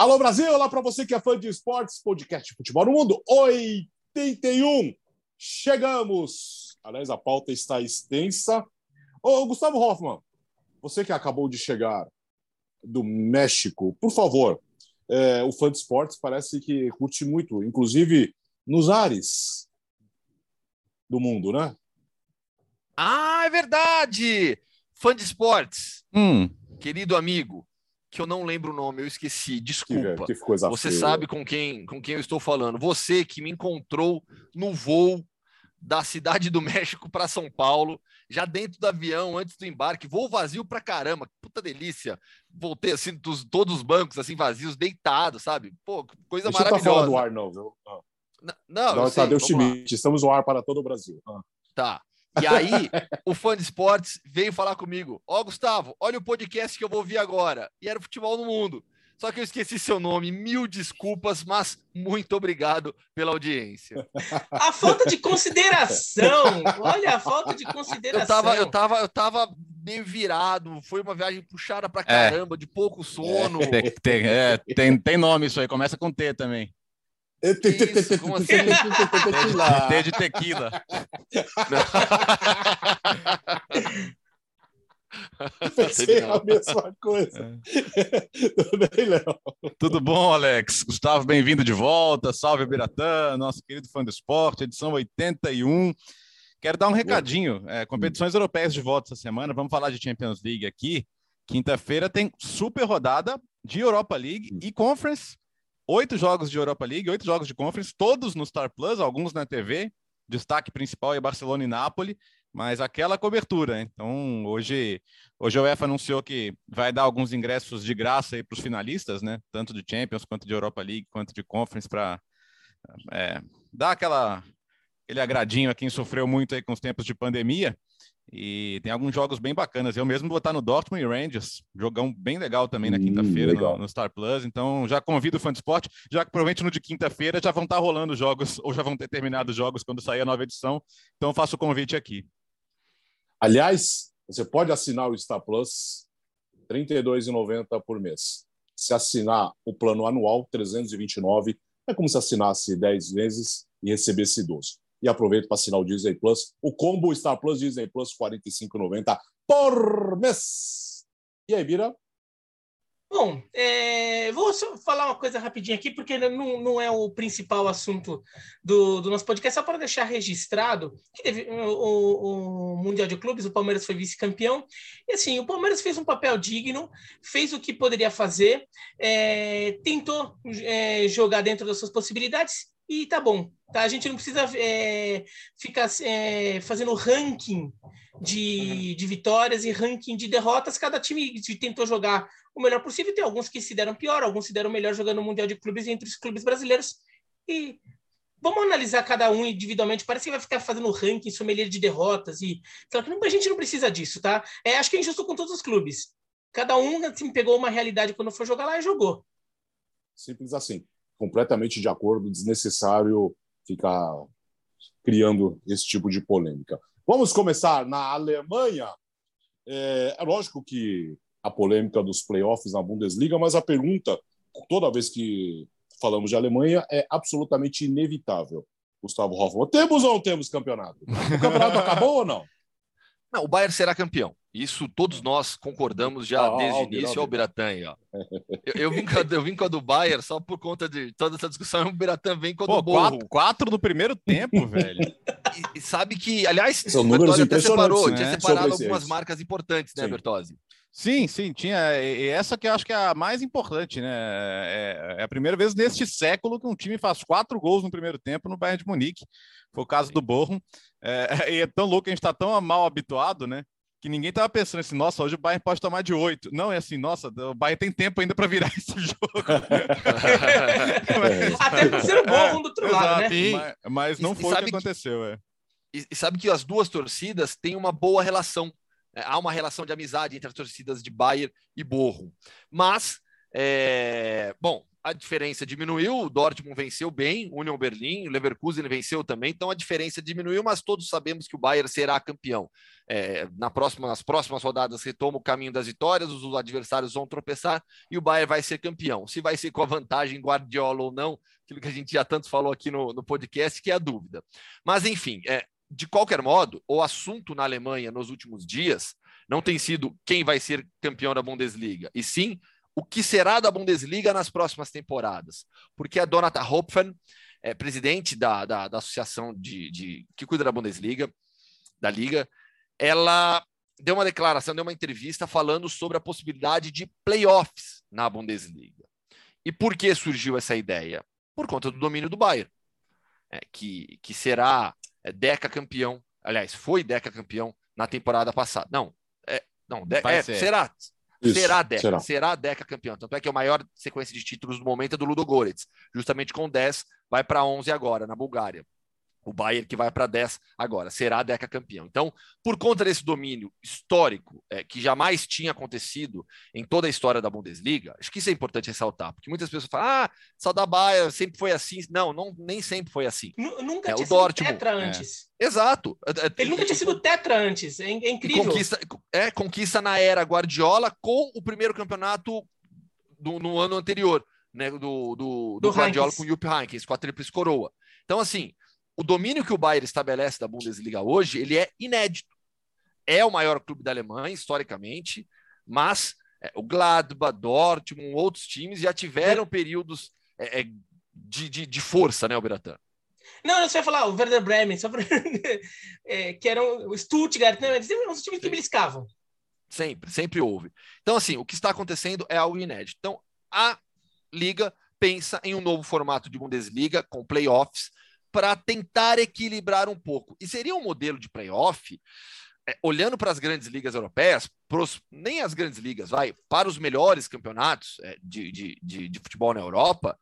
Alô Brasil, olá para você que é fã de esportes, podcast Futebol no Mundo 81. Chegamos. Aliás, a pauta está extensa. Ô, Gustavo Hoffman, você que acabou de chegar do México, por favor, é, o fã de esportes parece que curte muito, inclusive nos ares do mundo, né? Ah, é verdade! Fã de esportes, hum. querido amigo, que eu não lembro o nome, eu esqueci, desculpa. Que, que Você sabe com quem, com quem eu estou falando. Você que me encontrou no voo da cidade do México para São Paulo, já dentro do avião, antes do embarque, voo vazio para caramba, puta delícia. Voltei assim, dos, todos os bancos assim vazios, deitados, sabe? Pô, coisa Deixa maravilhosa. Não tá do ar não, viu? Não, não, não Tadeu Schmidt, estamos no ar para todo o Brasil. Ah. Tá. E aí, o fã de esportes veio falar comigo: Ó, oh, Gustavo, olha o podcast que eu vou ouvir agora. E era o Futebol no Mundo. Só que eu esqueci seu nome, mil desculpas, mas muito obrigado pela audiência. A falta de consideração! Olha a falta de consideração. Eu tava, eu tava, eu tava meio virado, foi uma viagem puxada pra é. caramba, é. de pouco sono. É, tem, tem, é, tem, tem nome isso aí, começa com T também. Como assim? T de tequila. Pensei a mesma coisa. É. Tudo bem? Tudo bom, Alex? Gustavo, bem-vindo de volta. Salve, Biratã, nosso querido fã do esporte, edição 81. Quero dar um recadinho. É, competições europeias de volta essa semana. Vamos falar de Champions League aqui. Quinta-feira tem super rodada de Europa League e Conference oito jogos de Europa League, oito jogos de Conference, todos no Star Plus, alguns na TV. Destaque principal é Barcelona e Nápoles, mas aquela cobertura. Então, hoje, hoje a UEFA anunciou que vai dar alguns ingressos de graça para os finalistas, né? Tanto de Champions, quanto de Europa League, quanto de Conference, para é, dar aquela, aquele agradinho a quem sofreu muito aí com os tempos de pandemia. E tem alguns jogos bem bacanas. Eu mesmo vou estar no Dortmund e Rangers, jogão bem legal também na hum, quinta-feira no, no, Star Plus. Então já convido o fã de esporte, já que provavelmente no de quinta-feira já vão estar rolando jogos, ou já vão ter terminado os jogos quando sair a nova edição. Então faço o convite aqui. Aliás, você pode assinar o Star Plus R$ 32,90 por mês. Se assinar o plano anual, 329, é como se assinasse 10 vezes e recebesse 12 e aproveita para assinar o Disney Plus. O combo Star Plus Disney Plus, R$ 45,90 por mês. E aí, Bira? Bom, é, vou falar uma coisa rapidinho aqui, porque não, não é o principal assunto do, do nosso podcast, só para deixar registrado que teve o, o, Mundial de Clubes, o Palmeiras foi vice-campeão, e assim, o Palmeiras fez um papel digno, fez o que poderia fazer, é, tentou é, jogar dentro das suas possibilidades, e tá bom. Tá? A gente não precisa é, ficar é, fazendo ranking de, de vitórias e ranking de derrotas. Cada time tentou jogar o melhor possível. Tem alguns que se deram pior, alguns se deram melhor jogando no Mundial de Clubes entre os clubes brasileiros. E vamos analisar cada um individualmente. Parece que vai ficar fazendo ranking sommelier de derrotas. e A gente não precisa disso, tá? É, acho que é injusto com todos os clubes. Cada um assim, pegou uma realidade quando for jogar lá e jogou. Simples assim completamente de acordo, desnecessário ficar criando esse tipo de polêmica. Vamos começar na Alemanha. É, é lógico que a polêmica dos playoffs na Bundesliga, mas a pergunta, toda vez que falamos de Alemanha, é absolutamente inevitável. Gustavo Hoffmann, temos ou não temos campeonato? O campeonato acabou ou não? Não, o Bayern será campeão. Isso todos nós concordamos já ah, desde o início. O ó. Eu, eu, vim com a, eu vim com a do Bayern só por conta de toda essa discussão. O Biratã vem com a Pô, do Borro. Quatro, quatro no primeiro tempo, velho. E, e, sabe que, aliás, São o Bertozzi até separou, né? tinha separado algumas marcas importantes, né, sim. Bertozzi? Sim, sim, tinha. E essa que eu acho que é a mais importante, né? É, é a primeira vez neste século que um time faz quatro gols no primeiro tempo no Bayern de Munique. Foi o caso do Borrom. É, e é tão louco, a gente está tão mal habituado, né? Que ninguém tava pensando assim, nossa, hoje o Bayern pode tomar de oito. Não, é assim, nossa, o Bayern tem tempo ainda para virar esse jogo. Até por ser o Borrom do outro lado, né? Mas, mas não e, foi o que aconteceu, que, é. E, e sabe que as duas torcidas têm uma boa relação. É, há uma relação de amizade entre as torcidas de Bayern e Borrom. Mas É... Bom, a diferença diminuiu, o Dortmund venceu bem, Union Berlim, o Leverkusen venceu também, então a diferença diminuiu, mas todos sabemos que o Bayern será campeão. É, na próxima, nas próximas rodadas retoma o caminho das vitórias, os adversários vão tropeçar e o Bayern vai ser campeão. Se vai ser com a vantagem Guardiola ou não, aquilo que a gente já tanto falou aqui no, no podcast, que é a dúvida. Mas enfim, é, de qualquer modo, o assunto na Alemanha nos últimos dias não tem sido quem vai ser campeão da Bundesliga, e sim o que será da Bundesliga nas próximas temporadas. Porque a Donata Hopfen, é, presidente da, da, da associação de, de, que cuida da Bundesliga, da Liga, ela deu uma declaração, deu uma entrevista falando sobre a possibilidade de playoffs na Bundesliga. E por que surgiu essa ideia? Por conta do domínio do Bayern, é, que, que será é, deca campeão, aliás, foi deca campeão na temporada passada. Não, é, não, de, é, será isso, será a Deca, será. será a Deca campeão. Tanto é que a maior sequência de títulos do momento é do Ludo Goretz, justamente com 10, vai para 11 agora, na Bulgária o Bayern que vai para 10 agora, será a Deca campeão. Então, por conta desse domínio histórico, é, que jamais tinha acontecido em toda a história da Bundesliga, acho que isso é importante ressaltar, porque muitas pessoas falam, ah, só da Bayern sempre foi assim. Não, não nem sempre foi assim. N nunca é, tinha o sido Dortmund, tetra é. antes. É. Exato. É, é, Ele nunca tinha sido tetra antes, é, incrível. Conquista, é, conquista na era Guardiola com o primeiro campeonato do, no ano anterior, né, do, do, do, do Guardiola com o Jupp Heynckes, com a Tríplice Coroa. Então, assim, o domínio que o Bayern estabelece da Bundesliga hoje, ele é inédito. É o maior clube da Alemanha, historicamente, mas é, o Gladbach, Dortmund, outros times já tiveram períodos é, é, de, de, de, força, né, Alberatan? Não, você ia falar o Werder Bremen, só pra... é, que eram o Stuttgart, né? Eles eram os times que beliscavam. Sempre, sempre houve. Então, assim, o que está acontecendo é algo inédito. Então, a Liga pensa em um novo formato de Bundesliga com playoffs, para tentar equilibrar um pouco. E seria um modelo de playoff, é, olhando para as grandes ligas europeias, pros, nem as grandes ligas, vai, para os melhores campeonatos é, de, de, de, de, futebol na Europa,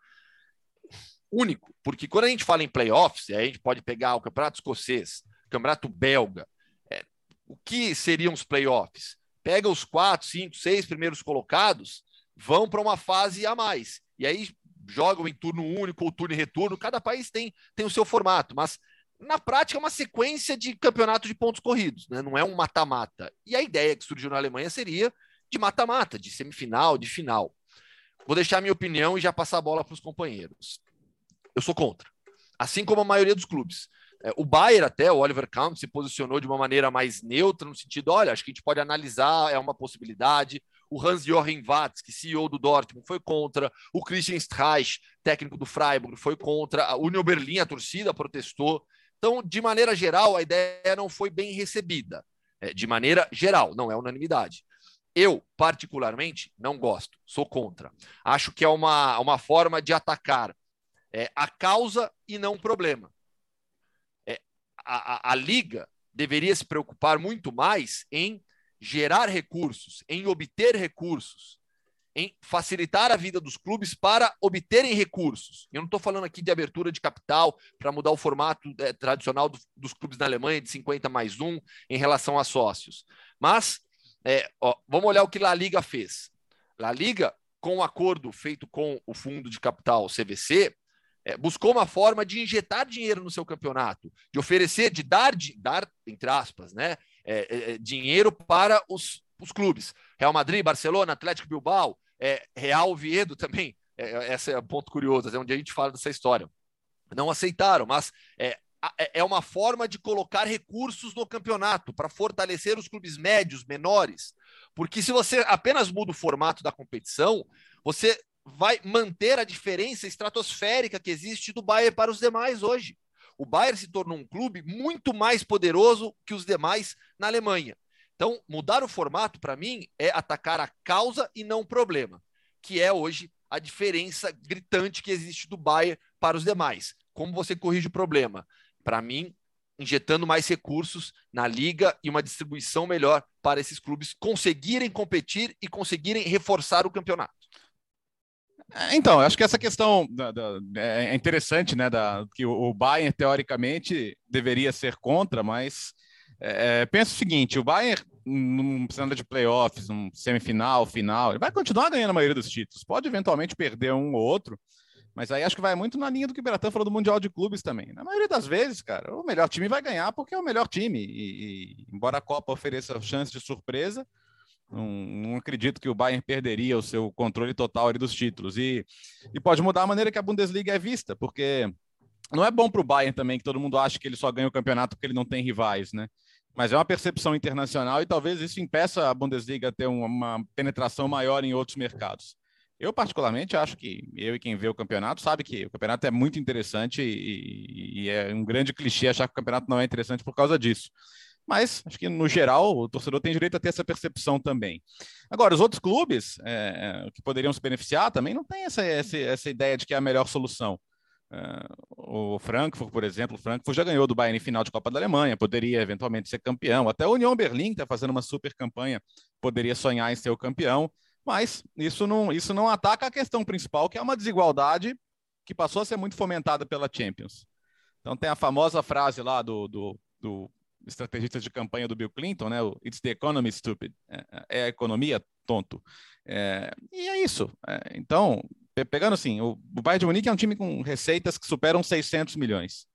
único. Porque quando a gente fala em playoffs, a gente pode pegar o campeonato escocês, o campeonato belga, é, o que seriam os playoffs? Pega os quatro, cinco, seis primeiros colocados, vão para uma fase a mais. E aí jogam em turno único ou turno e retorno, cada país tem, tem o seu formato, mas na prática é uma sequência de campeonato de pontos corridos, né? não é um mata-mata. E a ideia que surgiu na Alemanha seria de mata-mata, de semifinal, de final. Vou deixar minha opinião e já passar a bola para os companheiros. Eu sou contra, assim como a maioria dos clubes. É, o Bayern até, o Oliver Kahn, se posicionou de uma maneira mais neutra, no sentido, olha, acho que a gente pode analisar, é uma possibilidade. O Hans-Joachim Watzke, CEO do Dortmund, foi contra. O Christian Streich, técnico do Freiburg, foi contra. A Union Berlin, a torcida protestou. Então, de maneira geral, a ideia não foi bem recebida. É, de maneira geral, não é unanimidade. Eu, particularmente, não gosto, sou contra. Acho que é uma, uma forma de atacar é, a causa e não o problema. É, a, a, a liga deveria se preocupar muito mais em gerar recursos, em obter recursos, em facilitar a vida dos clubes para obterem recursos. Eu não estou falando aqui de abertura de capital para mudar o formato é, tradicional do, dos clubes na Alemanha de 50 mais um em relação a sócios. Mas é, ó, vamos olhar o que a Liga fez. A Liga, com o um acordo feito com o fundo de capital CVC, é, buscou uma forma de injetar dinheiro no seu campeonato, de oferecer, de dar, de, dar entre aspas, né, é, é, é, dinheiro para os, os clubes. Real Madrid, Barcelona, Atlético Bilbao, é, Real Oviedo também. É, é, esse é um ponto curioso, é onde a gente fala dessa história. Não aceitaram, mas é, é uma forma de colocar recursos no campeonato para fortalecer os clubes médios, menores. Porque se você apenas muda o formato da competição, você vai manter a diferença estratosférica que existe do Bayern para os demais hoje o Bayern se tornou um clube muito mais poderoso que os demais na Alemanha. Então, mudar o formato, para mim, é atacar a causa e não o problema, que é hoje a diferença gritante que existe do Bayern para os demais. Como você corrige o problema? Para mim, injetando mais recursos na liga e uma distribuição melhor para esses clubes conseguirem competir e conseguirem reforçar o campeonato. É, então, acho que essa questão da, da, é interessante, né? Da, que o, Bayern, teoricamente, deveria ser contra, mas é, é, pensa o seguinte: o Bayern num cenário de playoffs, um semifinal, final, ele vai continuar ganhando a maioria dos títulos. Pode eventualmente perder um ou outro, mas aí acho que vai muito na linha do que o Beratan falou do Mundial de Clubes também. Na maioria das vezes, cara, o melhor time vai ganhar porque é o melhor time. E, e embora a Copa ofereça chance de surpresa, não, não, acredito que o Bayern perderia o seu controle total dos títulos. E, e pode mudar a maneira que a Bundesliga é vista, porque não é bom para o Bayern também que todo mundo acha que ele só ganha o campeonato porque ele não tem rivais, né? Mas é uma percepção internacional e talvez isso impeça a Bundesliga a ter uma penetração maior em outros mercados. Eu, particularmente, acho que eu e quem vê o campeonato sabe que o campeonato é muito interessante e, e, é um grande clichê achar que o campeonato não é interessante por causa disso. Mas acho que, no geral, o torcedor tem direito a ter essa percepção também. Agora, os outros clubes é, é, que poderiam se beneficiar também não têm essa, essa, essa ideia de que é a melhor solução. Uh, o Frankfurt, por exemplo, o Frankfurt já ganhou do Bayern em final de Copa da Alemanha, poderia eventualmente ser campeão. Até o União Berlim está fazendo uma super campanha, poderia sonhar em ser o campeão. Mas isso não, isso não ataca a questão principal, que é uma desigualdade que passou a ser muito fomentada pela Champions. Então tem a famosa frase lá do, do, do estrategista de campanha do Bill Clinton, né? O It's the economy stupid. É, é a economia tonto. É, e é isso. É, então, pegando assim, o, o Bayern de Munique é um time com receitas que superam 600 milhões.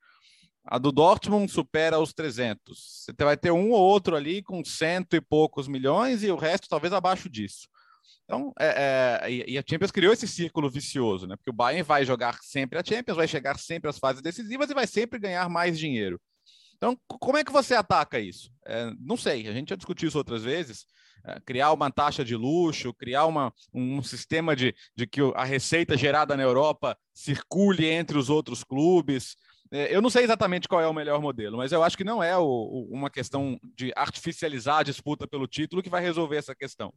A do Dortmund supera os 300. Você vai ter um ou outro ali com cento e poucos milhões e o resto talvez abaixo disso. Então, é, é, e a Champions criou esse círculo vicioso, né? Porque o Bayern vai jogar sempre a Champions, vai chegar sempre às fases decisivas e vai sempre ganhar mais dinheiro. Então, como é que você ataca isso? É, não sei, a gente já discutiu isso outras vezes. É, criar uma taxa de luxo, criar uma, um sistema de, de que a receita gerada na Europa circule entre os outros clubes. É, eu não sei exatamente qual é o melhor modelo, mas eu acho que não é o, o, uma questão de artificializar a disputa pelo título que vai resolver essa questão.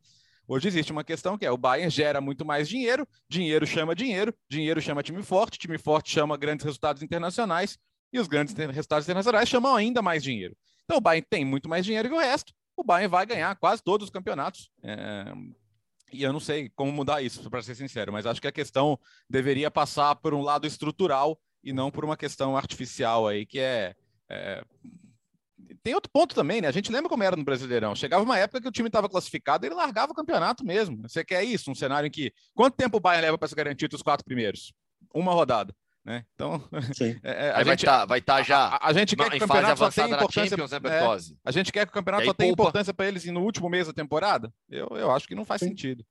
Hoje existe uma questão que é o Bayern gera muito mais dinheiro, dinheiro chama dinheiro, dinheiro chama time forte, time forte chama grandes resultados internacionais e os grandes resultados internacionais chamam ainda mais dinheiro. Então o Bayern tem muito mais dinheiro que o resto, o Bayern vai ganhar quase todos os campeonatos. É... E eu não sei como mudar isso, para ser sincero, mas acho que a questão deveria passar por um lado estrutural e não por uma questão artificial aí, que é, é tem outro ponto também, né? A gente lembra como era no Brasileirão. Chegava uma época que o time estava classificado e ele largava o campeonato mesmo. Você quer isso? Um cenário em que. Quanto tempo o Bayern leva para se garantir os quatro primeiros? Uma rodada. Né? Então, é, é, a gente, vai estar tá, tá já. A, a gente quer que o campeonato só tenha importância. Champions, né, é, a gente quer que o campeonato só tenha importância para eles no último mês da temporada? Eu, eu acho que não faz Sim. sentido.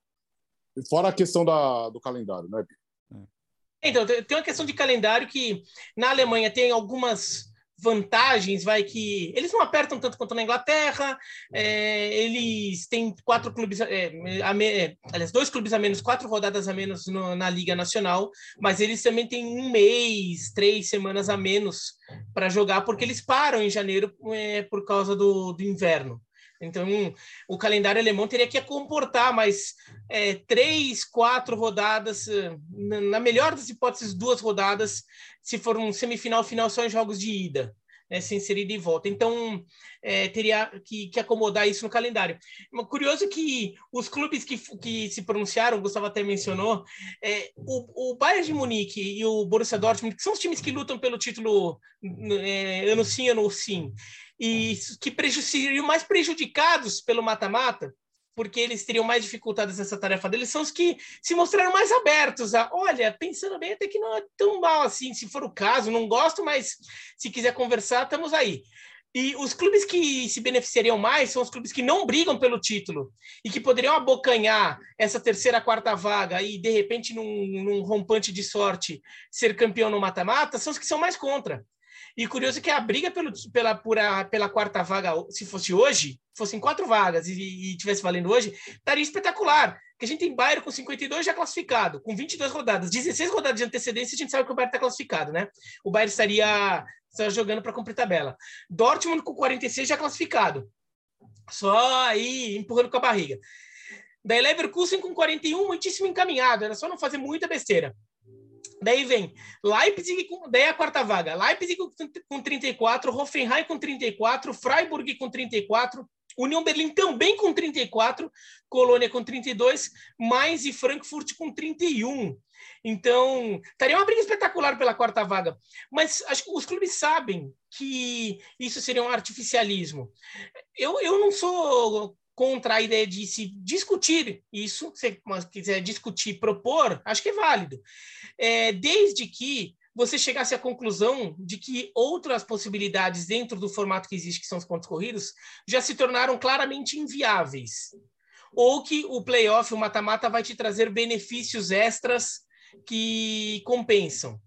Fora a questão da, do calendário, né? Então, tem uma questão de calendário que na Alemanha tem algumas vantagens, vai que eles não apertam tanto quanto na Inglaterra, é, eles têm quatro clubes, é, a me, é, aliás, dois clubes a menos, quatro rodadas a menos no, na Liga Nacional, mas eles também têm um mês, três semanas a menos para jogar, porque eles param em janeiro é, por causa do, do inverno. Então, o calendário alemão teria que comportar mais é, três, quatro rodadas, na melhor das hipóteses, duas rodadas, se for um semifinal, final, só em jogos de ida, né, sem ser ida e volta. Então, é, teria que, que, acomodar isso no calendário. Curioso que os clubes que, que se pronunciaram, o Gustavo até mencionou, é, o, o Bayern de Munique e o Borussia Dortmund, que são os times que lutam pelo título é, ano sim, ano sim, e que seriam mais prejudicados pelo mata-mata, porque eles teriam mais dificuldades nessa tarefa deles, são os que se mostraram mais abertos a, olha, pensando bem, até que não é tão mal assim, se for o caso, não gosto, mas se quiser conversar, estamos aí. E os clubes que se beneficiariam mais são os clubes que não brigam pelo título e que poderiam abocanhar essa terceira, quarta vaga e, de repente, num, num rompante de sorte, ser campeão no mata-mata, são os que são mais contra. E curioso que a briga pelo, pela, pela, pela quarta vaga, se fosse hoje, fossem quatro vagas e, e tivesse valendo hoje, estaria espetacular. Que a gente tem Bayern com 52 já classificado, com 22 rodadas, 16 rodadas de antecedência, a gente sabe que o Bayern está classificado, né? O Bayern estaria, estaria jogando para cumprir tabela. Dortmund com 46 já classificado. Só aí empurrando com a barriga. Daí Leverkusen com 41, muitíssimo encaminhado, era só não fazer muita besteira. Daí vem Leipzig, com, daí a quarta vaga. Leipzig com, com 34, Hoffenheim com 34, Freiburg com 34, União Berlim também com 34, Colônia com 32, Mainz e Frankfurt com 31. Então, estaria uma briga espetacular pela quarta vaga. Mas acho que os clubes sabem que isso seria um artificialismo. Eu, eu não sou contra a ideia de se discutir isso, se quiser discutir, propor, acho que é válido. É, desde que você chegasse à conclusão de que outras possibilidades dentro do formato que existe, que são os pontos corridos, já se tornaram claramente inviáveis. Ou que o playoff, o mata-mata, vai te trazer benefícios extras que compensam.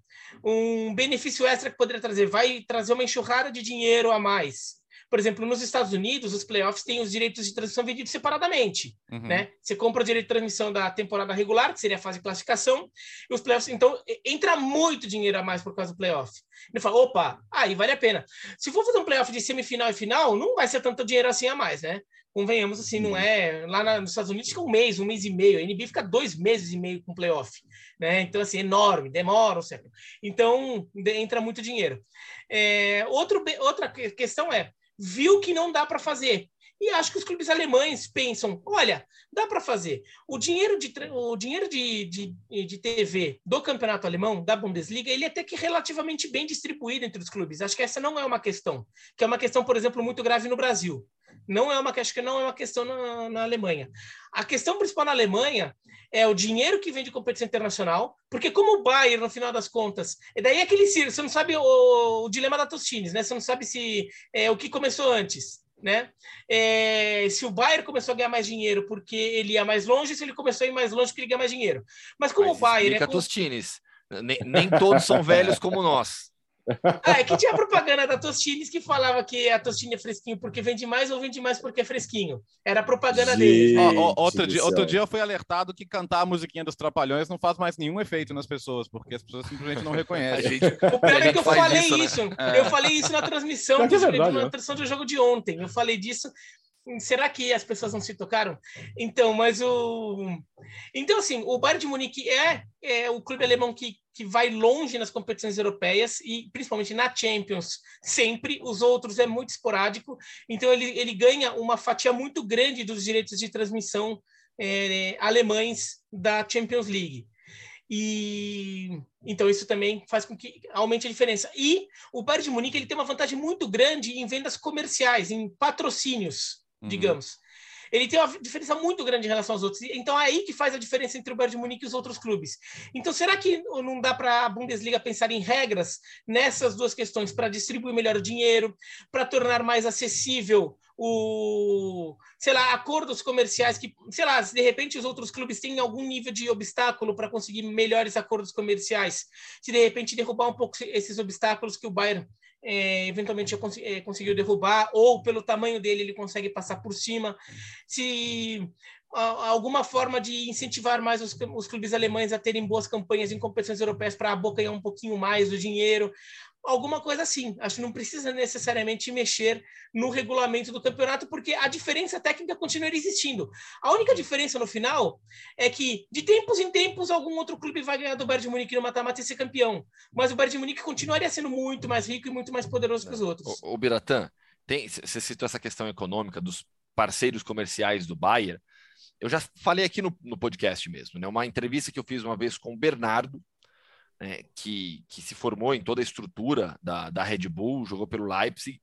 Um benefício extra que poderia trazer, vai trazer uma enxurrada de dinheiro a mais por exemplo, nos Estados Unidos, os playoffs têm os direitos de transmissão vendidos separadamente. Uhum. Né? Você compra o direito de transmissão da temporada regular, que seria a fase de classificação, e os playoffs. Então, entra muito dinheiro a mais por causa do playoff. Ele fala, opa, aí vale a pena. Se for fazer um playoff de semifinal e final, não vai ser tanto dinheiro assim a mais, né? Convenhamos assim, não é. Lá na, nos Estados Unidos fica um mês, um mês e meio. A NBA fica dois meses e meio com playoff. Né? Então, assim, enorme, demora um século. Então, entra muito dinheiro. É, outro, outra questão é viu que não dá para fazer. E acho que os clubes alemães pensam: olha, dá para fazer. O dinheiro, de, o dinheiro de, de, de TV do campeonato alemão, da Bundesliga, ele é até que relativamente bem distribuído entre os clubes. Acho que essa não é uma questão, que é uma questão, por exemplo, muito grave no Brasil. Não é uma acho que não é uma questão na, na Alemanha. A questão principal na Alemanha é o dinheiro que vem de competição internacional, porque como o Bayern, no final das contas, é daí aquele circo, você não sabe o, o dilema da Tostines, né? Você não sabe se é o que começou antes, né? É, se o Bayern começou a ganhar mais dinheiro porque ele ia mais longe, se ele começou a ir mais longe porque ele ganha mais dinheiro. Mas como Mas o Bayern é Tostines. Nem, nem todos são velhos como nós. Ah, é que tinha propaganda da Tostines que falava que a Tostine é fresquinho porque vende mais ou vende mais porque é fresquinho. Era a propaganda Gente deles. Ó, ó, outro, dia, outro dia eu fui alertado que cantar a musiquinha dos Trapalhões não faz mais nenhum efeito nas pessoas, porque as pessoas simplesmente não reconhecem. Gente, o pior é que eu falei isso, né? isso. Né? eu falei isso na transmissão, é verdade, na né? transmissão do jogo de ontem. Eu falei disso será que as pessoas não se tocaram? Então, mas o. Então, assim, o Bayern de Munique é, é o clube alemão que, que vai longe nas competições europeias e principalmente na Champions, sempre. Os outros é muito esporádico. Então, ele, ele ganha uma fatia muito grande dos direitos de transmissão é, alemães da Champions League. E então isso também faz com que aumente a diferença. E o Bayern de Munique ele tem uma vantagem muito grande em vendas comerciais, em patrocínios uhum. digamos. Ele tem uma diferença muito grande em relação aos outros. Então é aí que faz a diferença entre o Bayern de Munique e os outros clubes. Então será que não dá para a Bundesliga pensar em regras nessas duas questões para distribuir melhor o dinheiro, para tornar mais acessível o, sei lá, acordos comerciais que, sei lá, se de repente os outros clubes têm algum nível de obstáculo para conseguir melhores acordos comerciais, se de repente derrubar um pouco esses obstáculos que o Bayern é, eventualmente cons é, conseguiu derrubar, ou pelo tamanho dele ele consegue passar por cima. Se alguma forma de incentivar mais os, os, clubes alemães a terem boas campanhas em competições europeias para abocanhar um pouquinho mais do dinheiro alguma coisa assim. Acho que não precisa necessariamente mexer no regulamento do campeonato, porque a diferença técnica continuaria existindo. A única diferença no final é que, de tempos em tempos, algum outro clube vai ganhar do Bayern de Munique no mata-mata e ser campeão. Mas o Bayern de Munique continuaria sendo muito mais rico e muito mais poderoso que os outros. O, o Biratã, tem, você citou essa questão econômica dos parceiros comerciais do Bayern. Eu já falei aqui no, no podcast mesmo, né? Uma entrevista que eu fiz uma vez com o Bernardo, né, que, que se formou em toda a estrutura da, da Red Bull, jogou pelo Leipzig,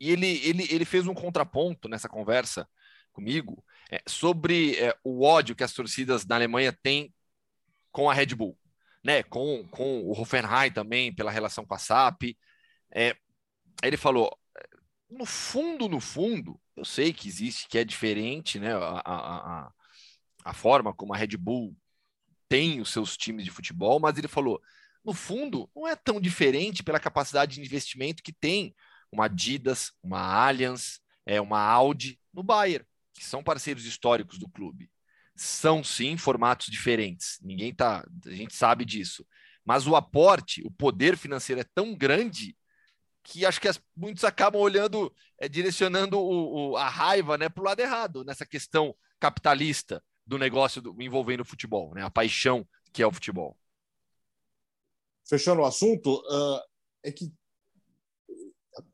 e ele, ele, ele fez um contraponto nessa conversa comigo é, sobre é, o ódio que as torcidas na Alemanha têm com a Red Bull, né, com, com o Hoffenheim também, pela relação com a SAP. É, ele falou, no fundo, no fundo, eu sei que existe, que é diferente, né, a, a, a forma como a Red Bull tem os seus times de futebol, mas ele falou: no fundo, não é tão diferente pela capacidade de investimento que tem uma Adidas, uma Allianz, é, uma Audi no Bayern, que são parceiros históricos do clube. São sim formatos diferentes. Ninguém tá, a gente sabe disso. Mas o aporte, o poder financeiro é tão grande que acho que as, muitos acabam olhando, é, direcionando o, o, a raiva né, para o lado errado, nessa questão capitalista do negócio do, envolvendo o futebol, né? a paixão que é o futebol. Fechando o assunto, uh, é que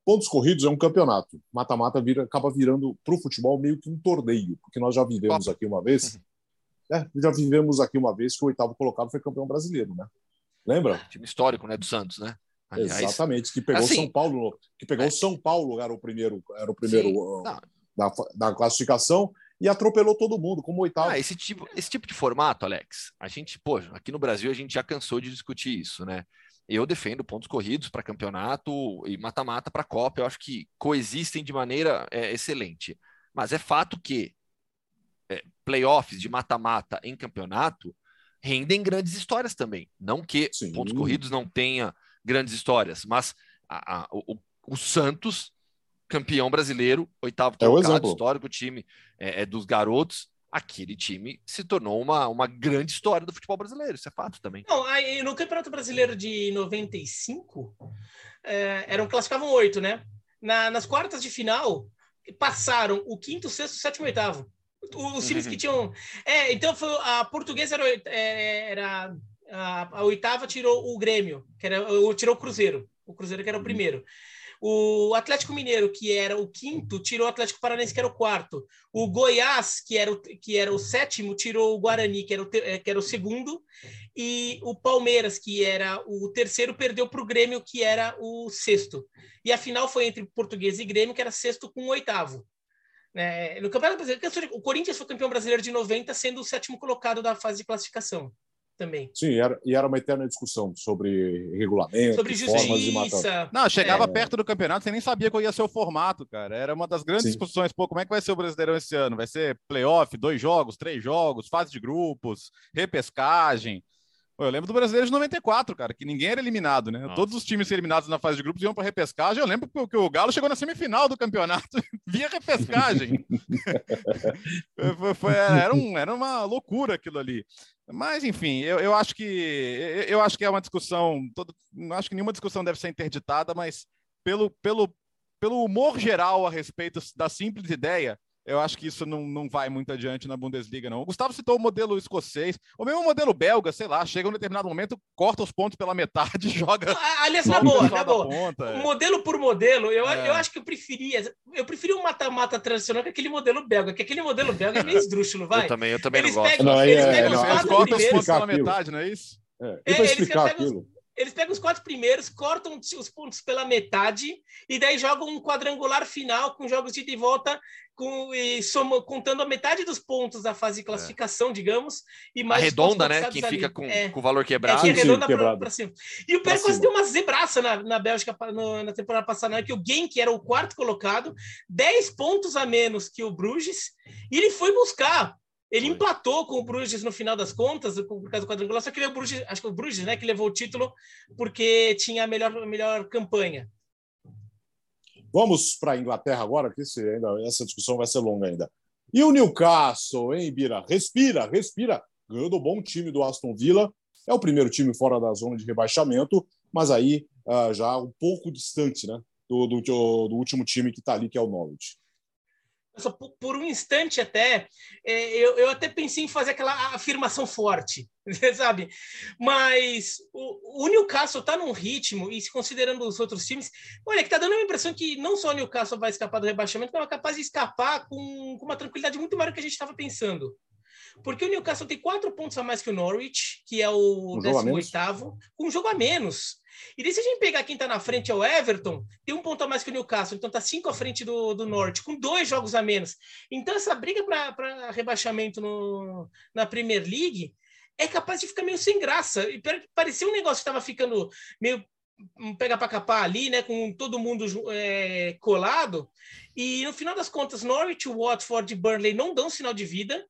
pontos corridos é um campeonato. Mata-mata vira, acaba virando para o futebol meio que um torneio, porque nós já vivemos aqui uma vez. Uhum. É, já vivemos aqui uma vez que o oitavo colocado foi campeão brasileiro, né? Lembra? Time histórico, né? Do Santos, né? Aliás, Exatamente, que pegou assim, São Paulo, que pegou é, São Paulo, era o primeiro, era o primeiro uh, da, da classificação e atropelou todo mundo como oitavo. Ah, esse tipo, esse tipo de formato, Alex, a gente, pô, aqui no Brasil a gente já cansou de discutir isso, né? Eu defendo pontos corridos para campeonato e mata-mata para Copa. Eu acho que coexistem de maneira é, excelente. Mas é fato que é, playoffs de mata-mata em campeonato rendem grandes histórias também. Não que Sim. pontos corridos não tenha grandes histórias, mas a, a, o, o, Santos, campeão brasileiro, oitavo é colocado, histórico time é, é dos garotos, aquele time se tornou uma, uma grande história do futebol brasileiro, isso é fato também. Não, aí, no Campeonato Brasileiro de 95, é, eram, classificavam oito, né? Na, nas quartas de final, passaram o quinto, sexto, sétimo e oitavo. Os times que tinham. É, então foi, a portuguesa era, é, era a, a, oitava tirou o Grêmio, que era, tirou o Cruzeiro. O Cruzeiro que era o primeiro. O Atlético Mineiro, que era o quinto, tirou o Atlético Paranaense, que era o quarto. O Goiás, que era o, que era o sétimo, tirou o Guarani, que era o, eh, que era o segundo. E o Palmeiras, que era o terceiro, perdeu para o Grêmio, que era o sexto. E a final foi entre Português e Grêmio, que era sexto com o oitavo. É, no Campeonato Brasileiro, o Corinthians foi campeão brasileiro de 90, sendo o sétimo colocado da fase de classificação também. Sim, era, e era uma eterna discussão sobre regulamento, sobre justiça. Não, chegava é. perto do campeonato, você nem sabia qual ia ser o formato, cara. Era uma das grandes Sim. discussões. Pô, como é que vai ser o Brasileirão esse ano? Vai ser playoff, dois jogos, três jogos, fase de grupos, repescagem. Eu lembro do Brasileiro de 94, cara, que ninguém era eliminado, né? Nossa. Todos os times eliminados na fase de grupos iam para repescagem. Eu lembro que o Galo chegou na semifinal do campeonato via repescagem. foi, foi, era, um, era uma loucura aquilo ali. Mas, enfim, eu, eu acho que eu acho que é uma discussão. Todo, não acho que nenhuma discussão deve ser interditada, mas pelo, pelo, pelo humor geral a respeito da simples ideia eu acho que isso não, não vai muito adiante na Bundesliga, não. O Gustavo citou o modelo escocês, ou mesmo o modelo belga, sei lá, chega um determinado momento, corta os pontos pela metade, joga. Aliás, na boa, na boa. Ponta, é. Modelo por modelo, eu, é. eu acho que eu preferia. Eu preferia um mata-mata tradicional que aquele modelo belga, que aquele modelo belga é meio esdrúxulo, vai. Eu também, eu também eles não gosto. Pegam, não, eles é, pegam não, os quatro cortam os pontos pela metade, não é isso? É, é eles explicar aquilo. Os eles pegam os quatro primeiros, cortam os pontos pela metade e daí jogam um quadrangular final com jogos de ida e volta com, e soma, contando a metade dos pontos da fase de classificação, é. digamos, e mais redonda, né? Que fica com, é. com o valor quebrado. É, que arredonda para cima. E o Pérez quase deu uma zebraça na, na Bélgica no, na temporada passada, né? que o Genk era o quarto colocado, 10 pontos a menos que o Bruges, e ele foi buscar ele Foi. empatou com o Bruges no final das contas, por causa do quadrangular, só que o Bruges, acho que o Bruges, né, que levou o título porque tinha a melhor, a melhor campanha. Vamos para a Inglaterra agora, que esse, ainda, essa discussão vai ser longa ainda. E o Newcastle, hein, Bira? Respira, respira. Ganhou do bom time do Aston Villa. É o primeiro time fora da zona de rebaixamento, mas aí uh, já um pouco distante né, do, do, do último time que está ali, que é o Norwich por, por, um instante até, é, eu, eu até pensei em fazer aquela afirmação forte, sabe? Mas o, o Newcastle está num ritmo, e se considerando os outros times, olha, que está dando a impressão que não só o Newcastle vai escapar do rebaixamento, mas é capaz de escapar com, com uma tranquilidade muito maior do que a gente estava pensando. Porque o Newcastle tem quatro pontos a mais que o Norwich, que é o um 18º, com um jogo a menos. E daí, se a gente pegar quem está na frente é o Everton, tem um ponto a mais que o Newcastle, então está cinco à frente do, do Norte, com dois jogos a menos. Então, essa briga para rebaixamento no, na Premier League é capaz de ficar meio sem graça. E parecia um negócio que estava ficando meio pega para capar ali, né, com todo mundo é, colado. E no final das contas, Norwich, Watford e Burnley não dão sinal de vida.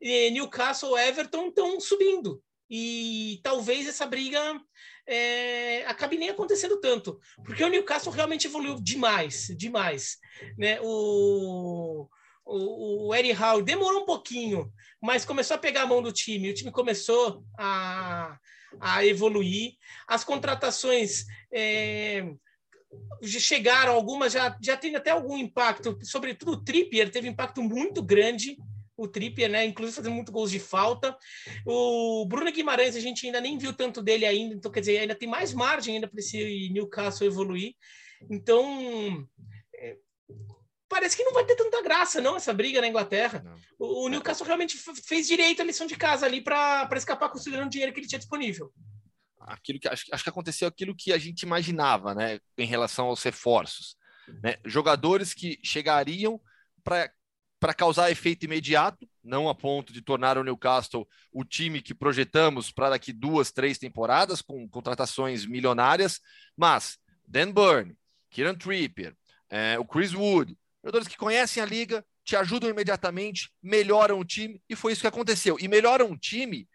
Newcastle, Everton estão subindo. E talvez essa briga é, acabe nem acontecendo tanto, porque o Newcastle realmente evoluiu demais, demais. Né? O, o, o Howe demorou um pouquinho, mas começou a pegar a mão do time, o time começou a, a evoluir. As contratações é, chegaram, algumas já, já têm até algum impacto, sobretudo o Trippier teve impacto muito grande o Trippier, né? Inclusive fazendo muito gols de falta. O Bruno Guimarães, a gente ainda nem viu tanto dele ainda, então quer dizer, ainda tem mais margem ainda para esse Newcastle evoluir. Então, é, parece que não vai ter tanta graça, não, essa briga na Inglaterra. O, o, Newcastle realmente fez direito a lição de casa ali para escapar considerando o dinheiro que ele tinha disponível. aquilo que acho, acho que aconteceu aquilo que a gente imaginava, né, em relação aos reforços, né? Jogadores que chegariam para para causar efeito imediato, não a ponto de tornar o Newcastle o time que projetamos para daqui duas, três temporadas, com contratações milionárias, mas Dan Burn, Kieran Trippier, é, o Chris Wood, jogadores que conhecem a liga, te ajudam imediatamente, melhoram o time, e foi isso que aconteceu. E melhoram um time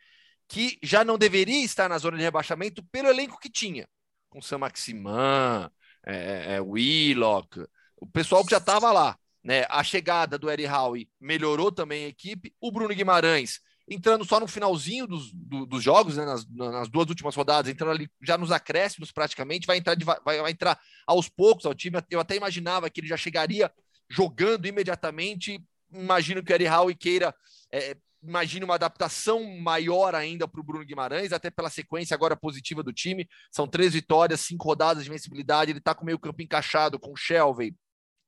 que já não deveria estar na zona de rebaixamento pelo elenco que tinha, com Sam Maximan, é, é, Willock, o pessoal que já estava lá. Né? A chegada do Eddie Howe melhorou também a equipe. O Bruno Guimarães entrando só no finalzinho dos, do, dos jogos, né? nas, nas, duas últimas rodadas, entrando ali já nos acréscimos praticamente, vai entrar, de, vai, vai entrar aos poucos ao time. Eu até imaginava que ele já chegaria jogando imediatamente. Imagino que o Eddie Howe queira. É, imagine uma adaptação maior ainda para o Bruno Guimarães, até pela sequência agora positiva do time. São três vitórias, cinco rodadas de vencibilidade. Ele está com o meio campo encaixado com o Shelvey,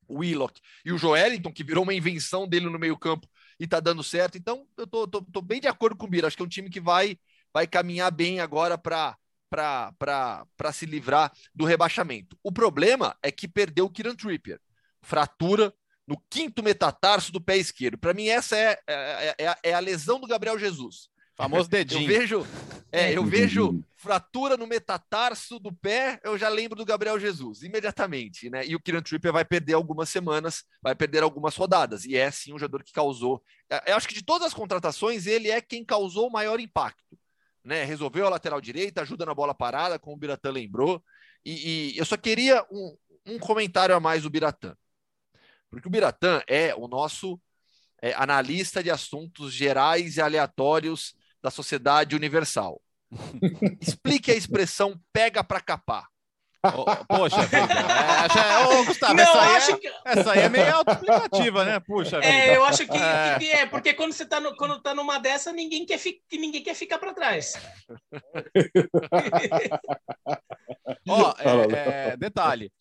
Willock e o Joelinton, que virou uma invenção dele no meio-campo e tá dando certo. Então, eu tô, tô, tô, bem de acordo com o Bira. Acho que é um time que vai, vai caminhar bem agora para para se livrar do rebaixamento. O problema é que perdeu o Kieran Trippier. Fratura no quinto metatarso do pé esquerdo. Para mim, essa é, é, é, é, a lesão do Gabriel Jesus. Famoso dedinho. Eu vejo, é, eu vejo fratura no metatarso do pé, eu já lembro do Gabriel Jesus, imediatamente, né? E o Kieran Trippier vai perder algumas semanas, vai perder algumas rodadas, e é sim um jogador que causou. É, eu acho que de todas as contratações, ele é quem causou o maior impacto. Né? Resolveu a lateral direita, ajuda na bola parada, como o Biratã lembrou. E, e eu só queria um, um comentário a mais do Biratã. Porque o Biratã é o nosso é, analista de assuntos gerais e aleatórios da sociedade universal. Explique a expressão pega para capar. Oh, poxa vida. É, oh, Gustavo, não, essa, aí é, que... essa aí é meio autoexplicativa, né? Puxa vida. É, eu acho que, é. que, é, porque quando você tá, no, quando tá numa dessa, ninguém quer, fi, ninguém quer ficar para trás. Ó, oh, é, detalhe.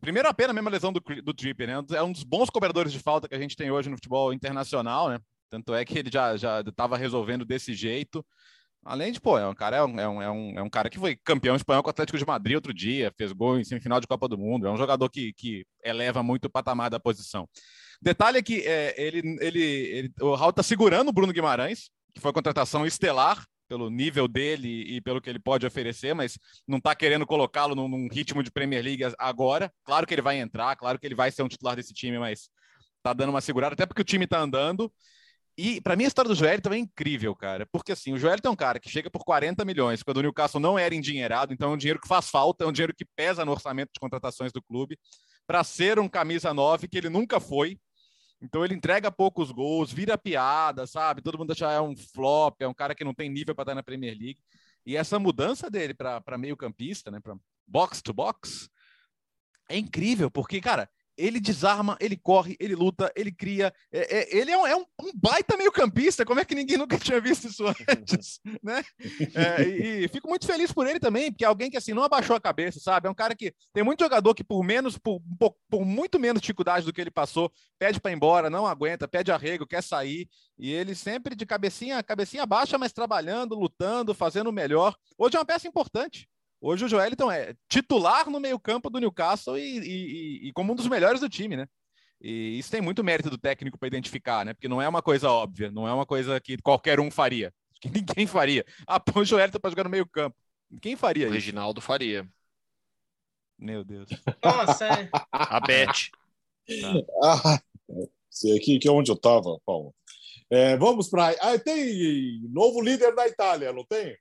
Primeiro a pena mesmo a lesão do, do Tripper, né? É um dos bons cobradores de falta que a gente tem hoje no futebol internacional, né? Tanto é que ele já já estava resolvendo desse jeito. Além de, pô, é um cara, é um, é, um, é um cara que foi campeão espanhol com o Atlético de Madrid outro dia, fez gol em semifinal de Copa do Mundo, é um jogador que, que eleva muito o patamar da posição. Detalhe é que é, ele, ele, ele, o Raul tá segurando o Bruno Guimarães, que foi contratação estelar pelo nível dele e pelo que ele pode oferecer, mas não está querendo colocá-lo num, num, ritmo de Premier League agora. Claro que ele vai entrar, claro que ele vai ser um titular desse time, mas tá dando uma segurada, até porque o time tá andando. E para mim a história do Joel também é incrível, cara. Porque assim, o Joel é um cara que chega por 40 milhões, quando o Newcastle não era endinheirado, então é um dinheiro que faz falta, é um dinheiro que pesa no orçamento de contratações do clube, para ser um camisa 9 que ele nunca foi. Então ele entrega poucos gols, vira piada, sabe? Todo mundo acha que é um flop, é um cara que não tem nível para estar na Premier League. E essa mudança dele para meio-campista, né, para box to box, é incrível, porque, cara, ele desarma, ele corre, ele luta, ele cria. É, é, ele é, um, é um, um baita meio-campista. Como é que ninguém nunca tinha visto isso antes? né? É, e, e, fico muito feliz por ele também, porque é alguém que assim não abaixou a cabeça, sabe? É um cara que tem muito jogador que, por menos, por, por, por muito menos dificuldade do que ele passou, pede para ir embora, não aguenta, pede arrego, quer sair. E ele sempre de cabecinha, cabecinha baixa, mas trabalhando, lutando, fazendo o melhor. Hoje é uma peça importante. Hoje o Joeliton é titular no meio-campo do Newcastle e, e, e, como um dos melhores do time, né? E isso tem muito mérito do técnico para identificar, né? Porque não é uma coisa óbvia, não é uma coisa que qualquer um faria. Que ninguém faria. Ah, põe o Joeliton para jogar no meio-campo. Quem faria o isso? Reginaldo faria. Meu Deus. Nossa, é. A Beth. Ah, sei aqui que é onde eu estava, Paulo. É, vamos para. Ah, tem novo líder da Itália, não tem?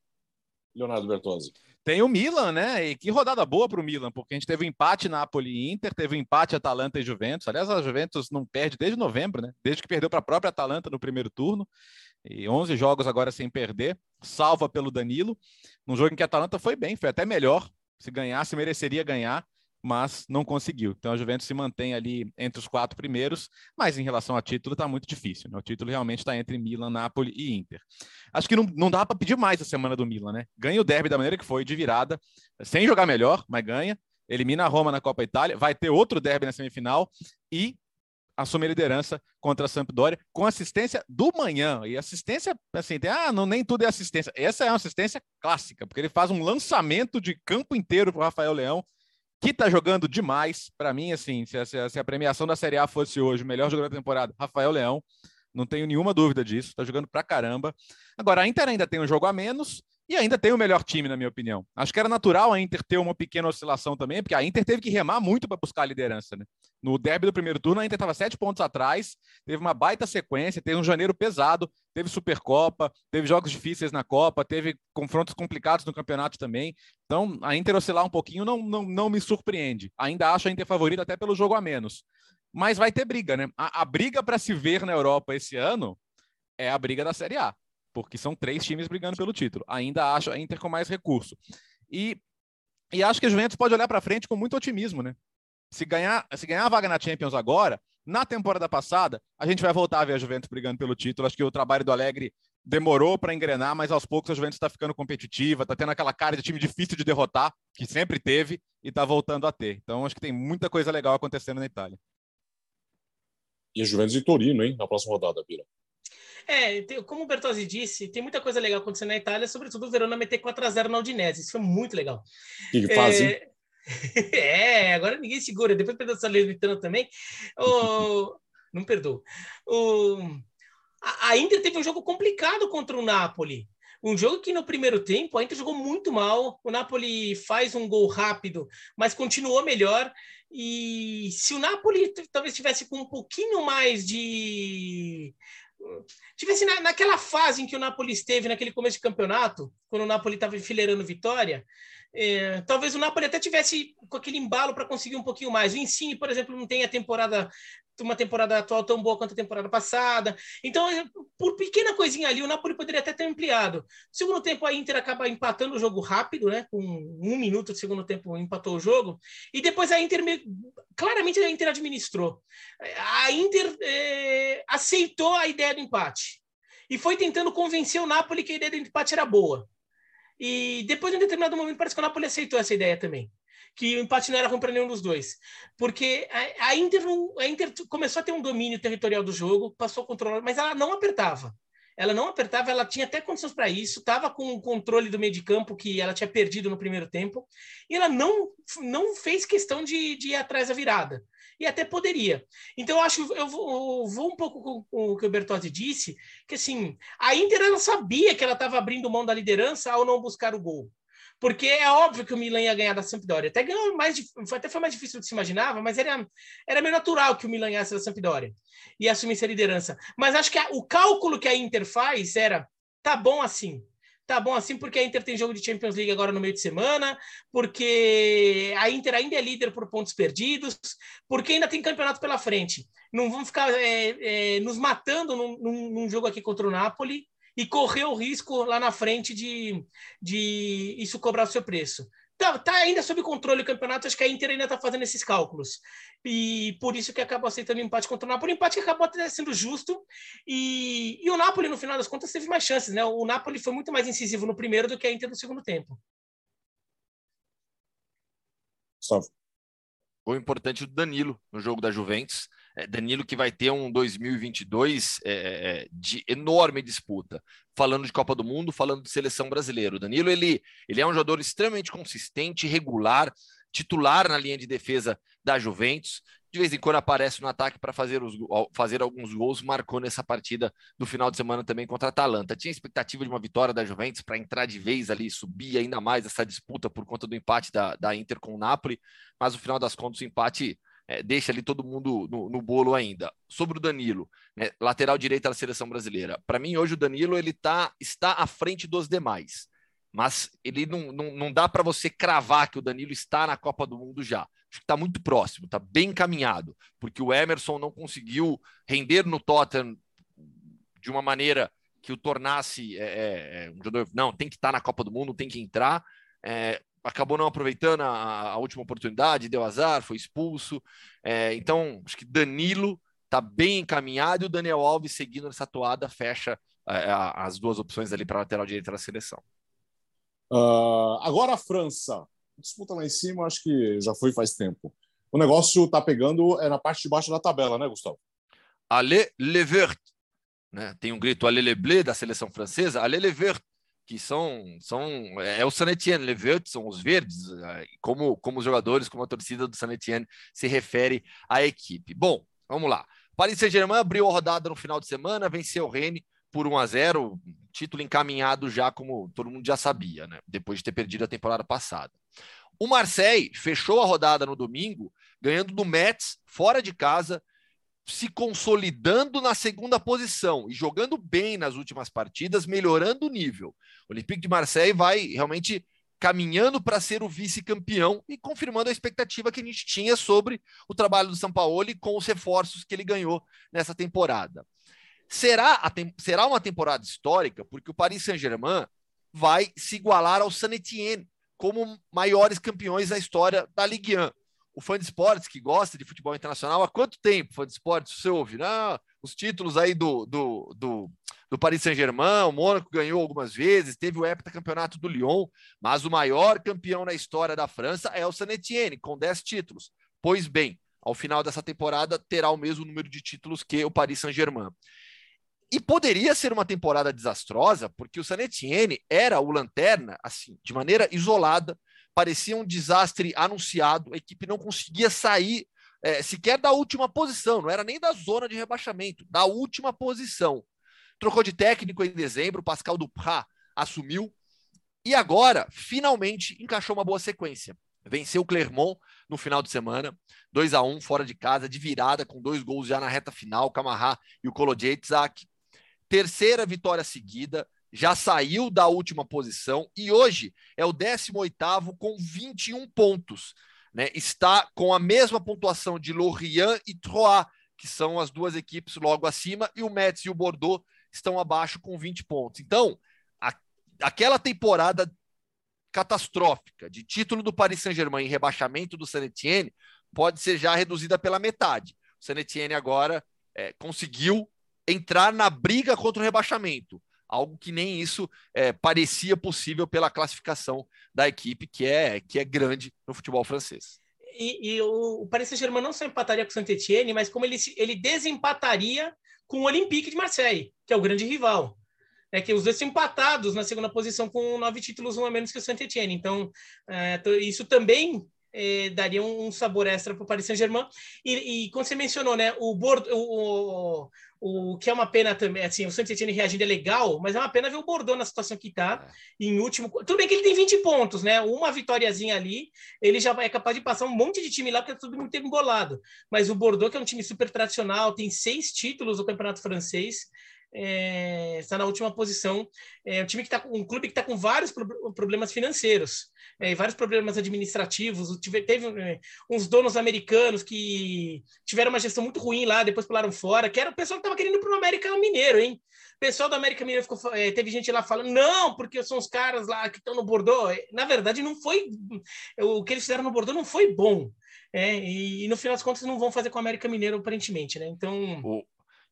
Leonardo Bertozzi. Tem o Milan, né? E que rodada boa para o Milan, porque a gente teve um empate Napoli e Inter, teve um empate Atalanta e Juventus. Aliás, a Juventus não perde desde novembro, né? Desde que perdeu para a própria Atalanta no primeiro turno. E 11 jogos agora sem perder, salva pelo Danilo. Num jogo em que a Atalanta foi bem, foi até melhor. Se ganhasse, mereceria ganhar mas não conseguiu. Então a Juventus se mantém ali entre os quatro primeiros, mas em relação a título está muito difícil. Né? O título realmente está entre Milan, Napoli e Inter. Acho que não, não dá para pedir mais a semana do Milan, né? Ganha o derby da maneira que foi, de virada, sem jogar melhor, mas ganha. Elimina a Roma na Copa Itália, vai ter outro derby na semifinal e assume a liderança contra a Sampdoria com assistência do manhã. E assistência, assim, tem, ah, não, nem tudo é assistência. Essa é uma assistência clássica, porque ele faz um lançamento de campo inteiro para o Rafael Leão, que está jogando demais. Para mim, assim, se a, se a, premiação da Série A fosse hoje o melhor jogador da temporada, Rafael Leão, não tenho nenhuma dúvida disso, está jogando para caramba. Agora, a Inter ainda tem um jogo a menos, e ainda tem o melhor time, na minha opinião. Acho que era natural a Inter ter uma pequena oscilação também, porque a Inter teve que remar muito para buscar a liderança. Né? No derby do primeiro turno, a Inter estava sete pontos atrás, teve uma baita sequência, teve um janeiro pesado, teve Supercopa, teve jogos difíceis na Copa, teve confrontos complicados no campeonato também. Então, a Inter oscilar um pouquinho não, não, não me surpreende. Ainda acho a Inter favorita até pelo jogo a menos. Mas vai ter briga, né? A, a briga para se ver na Europa esse ano é a briga da Série A porque são três times brigando pelo título. Ainda acho a Inter com mais recurso. E, e acho que a Juventus pode olhar para frente com muito otimismo, né? Se ganhar, se ganhar a vaga na Champions agora, na temporada passada, a gente vai voltar a ver a Juventus brigando pelo título. Acho que o trabalho do Alegre demorou para engrenar, mas aos poucos a Juventus está ficando competitiva, está tendo aquela cara de time difícil de derrotar, que sempre teve, e está voltando a ter. Então acho que tem muita coisa legal acontecendo na Itália. E a Juventus e Torino, hein, na próxima rodada, Pira. É, tem, como o Bertozzi disse, tem muita coisa legal acontecendo na Itália, sobretudo o Verona meter 4x0 na Udinese. Isso foi muito legal. Que fase? É... é, agora ninguém segura. Depois perdeu essa Salernitana também. O... Não perdoa. O... A, a Inter teve um jogo complicado contra o Napoli. Um jogo que no primeiro tempo a Inter jogou muito mal. O Napoli faz um gol rápido, mas continuou melhor. E se o Napoli talvez tivesse com um pouquinho mais de tivesse na, naquela fase em que o Napoli esteve naquele começo de campeonato, quando o Napoli estava enfileirando vitória, é, talvez o Napoli até tivesse com aquele embalo para conseguir um pouquinho mais. O Insigne, por exemplo, não tem a temporada uma temporada atual tão boa quanto a temporada passada. Então, é, por pequena coisinha ali, o Napoli poderia até ter ampliado. Segundo tempo, a Inter acaba empatando o jogo rápido, né? Com um minuto de segundo tempo, empatou o jogo. E depois a Inter, claramente a Inter administrou. A Inter é, aceitou a ideia do empate. E foi tentando convencer o Napoli que a ideia do empate era boa. E depois, em determinado momento, parece que o Napoli aceitou essa ideia também que o empate não era ruim para nenhum dos dois. Porque a, a, Inter a Inter começou a ter um domínio territorial do jogo, passou a controlar, mas ela não apertava. Ela não apertava, ela tinha até condições para isso, estava com o controle do meio de campo que ela tinha perdido no primeiro tempo, e ela não, não fez questão de, de ir atrás da virada. E até poderia. Então, eu acho eu vou, eu vou um pouco com, com, o que o Bertozzi disse, que assim, a Inter ela sabia que ela estava abrindo mão da liderança ao não buscar o gol porque é óbvio que o Milan ia ganhar da Sampdoria. Até ganhou mais, até foi mais difícil do que se imaginava, mas era, era meio natural que o Milan ganhasse da Sampdoria e assumisse a liderança. Mas acho que a, o cálculo que a Inter faz era tá bom assim. Tá bom assim porque a Inter tem jogo de Champions League agora no meio de semana, porque a Inter ainda é líder por pontos perdidos, porque ainda tem campeonato pela frente. Não vamos ficar é, é, nos matando num, num, num jogo aqui contra o Napoli, e correr o risco lá na frente de, de isso cobrar o seu preço. Tá, tá ainda sob controle o campeonato, acho que a Inter ainda está fazendo esses cálculos. E por isso que acabou aceitando o empate contra o Napoli. O empate que acabou até sendo justo. E, e o Napoli, no final das contas, teve mais chances. Né? O Napoli foi muito mais incisivo no primeiro do que a Inter no segundo tempo. O importante do Danilo no jogo da Juventus. É, Danilo que vai ter um 2022 é, é, de enorme disputa. Falando de Copa do Mundo, falando de seleção brasileira. O Danilo ele, ele é um jogador extremamente consistente, regular, titular na linha de defesa da Juventus. De vez em quando aparece no ataque para fazer, os, fazer alguns gols, marcou nessa partida do final de semana também contra a Atalanta. Tinha expectativa de uma vitória da Juventus para entrar de vez ali, subir ainda mais essa disputa por conta do empate da, da Inter com o Napoli, mas no final das contas o empate é, deixa ali todo mundo no, no, bolo ainda. Sobre o Danilo, né, lateral direito da seleção brasileira. Para mim, hoje o Danilo ele tá, está à frente dos demais. Mas ele não, não, não dá para você cravar que o Danilo está na Copa do Mundo já. Acho que está muito próximo, está bem encaminhado, porque o Emerson não conseguiu render no Tottenham de uma maneira que o tornasse é, é, é um jogador. Não, tem que estar tá na Copa do Mundo, tem que entrar. É, acabou não aproveitando a, a, última oportunidade, deu azar, foi expulso. É, então, acho que Danilo está bem encaminhado e o Daniel Alves seguindo essa toada fecha é, as duas opções ali para a lateral direita da seleção. Uh, agora a França. Disputa lá em cima, acho que já foi faz tempo. o negócio está pegando é na parte de baixo da tabela, né, Gustavo? Allez le vert. Né? Tem um grito Allez le bleu da seleção francesa, Allez le vert, que são, são é o Saint Etienne, são os verdes, é, como, como os jogadores, como a torcida do Saint Etienne se refere à equipe. Bom, vamos lá. Paris Saint-Germain abriu a rodada no final de semana, venceu o Rennes por 1 a 0, título encaminhado já como todo mundo já sabia, né? Depois de ter perdido a temporada passada. O Marseille fechou a rodada no domingo, ganhando do Metz fora de casa, se consolidando na segunda posição e jogando bem nas últimas partidas, melhorando o nível. O Olympique de Marseille vai realmente caminhando para ser o vice-campeão e confirmando a expectativa que a gente tinha sobre o trabalho do São Paulo com os reforços que ele ganhou nessa temporada. Será, será uma temporada histórica, porque o Paris Saint-Germain vai se igualar ao Saint Etienne como maiores campeões da história da Ligue 1. O fã de esportes que gosta de futebol internacional, há quanto tempo, fã de esportes, você ouve? Não, os títulos aí do, do, do, do Paris Saint-Germain, o Mônaco ganhou algumas vezes, teve o heptacampeonato do Lyon, mas o maior campeão na história da França é o Saint Etienne, com 10 títulos. Pois bem, ao final dessa temporada terá o mesmo número de títulos que o Paris Saint-Germain. E poderia ser uma temporada desastrosa, porque o Sanetiene era o lanterna, assim, de maneira isolada, parecia um desastre anunciado, a equipe não conseguia sair é, sequer da última posição, não era nem da zona de rebaixamento, da última posição. Trocou de técnico em dezembro, Pascal Duprat assumiu e agora finalmente encaixou uma boa sequência. Venceu o Clermont no final de semana, 2 a 1 fora de casa, de virada, com dois gols já na reta final, Camará e o Kolodjeitzak terceira vitória seguida, já saiu da última posição e hoje é o 18º com 21 pontos. Né? Está com a mesma pontuação de Lorient e Troyes, que são as duas equipes logo acima, e o Metz e o Bordeaux estão abaixo com 20 pontos. Então, a, aquela temporada catastrófica de título do Paris Saint-Germain e rebaixamento do Saint-Etienne pode ser já reduzida pela metade. O Saint-Etienne agora é, conseguiu entrar na briga contra o rebaixamento. Algo que nem isso é, parecia possível pela classificação da equipe, que é, que é grande no futebol francês. E, e o, Paris Saint-Germain não só empataria com o Saint-Etienne, mas como ele, ele desempataria com o Olympique de Marseille, que é o grande rival. É que os dois são empatados na segunda posição com nove títulos, um a menos que o Saint-Etienne. Então, é, isso também é, daria um, sabor extra para o Paris Saint-Germain. E, e, quando você mencionou, né, o, Bordeaux, o, o que é uma pena também, assim, o Saint-Etienne reagindo é legal, mas é uma pena ver o Bordeaux na situação que está, é. em último. Tudo bem que ele tem 20 pontos, né? Uma vitóriazinha ali, ele já é capaz de passar um monte de time lá, porque é tudo muito embolado. Mas o Bordeaux, que é um time super tradicional, tem seis títulos do Campeonato Francês, é, está na última posição. É um time que está um clube que está com vários pro problemas financeiros, é, vários problemas administrativos. Tive, teve é, uns donos americanos que tiveram uma gestão muito ruim lá, depois pularam fora, que era o pessoal que estava querendo ir para o América Mineiro, hein? O pessoal do América Mineiro ficou, é, teve gente lá falando, não, porque são os caras lá que estão no Bordeaux. É, na verdade, não foi. O que eles fizeram no Bordeaux não foi bom. É, e, e, no final das contas não vão fazer com o América Mineiro, aparentemente, né? Então. O,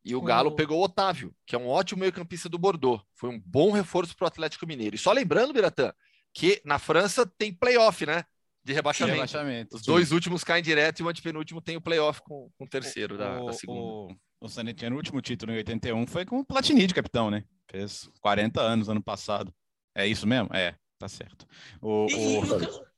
e o Galo o... pegou o Otávio, que é um ótimo meio-campista do Bordeaux. Foi um bom reforço para o Atlético Mineiro. E só lembrando, Biratã, que na França tem playoff, né? De rebaixamento. rebaixamento Os sim. dois últimos caem direto e o antepenúltimo tem o playoff com, com o terceiro o, da, da, segunda. O, o Sanetien, no último título em 81, foi com o Platini de capitão, né? Fez 40 anos ano passado. É isso mesmo? É, tá certo. O, e, o...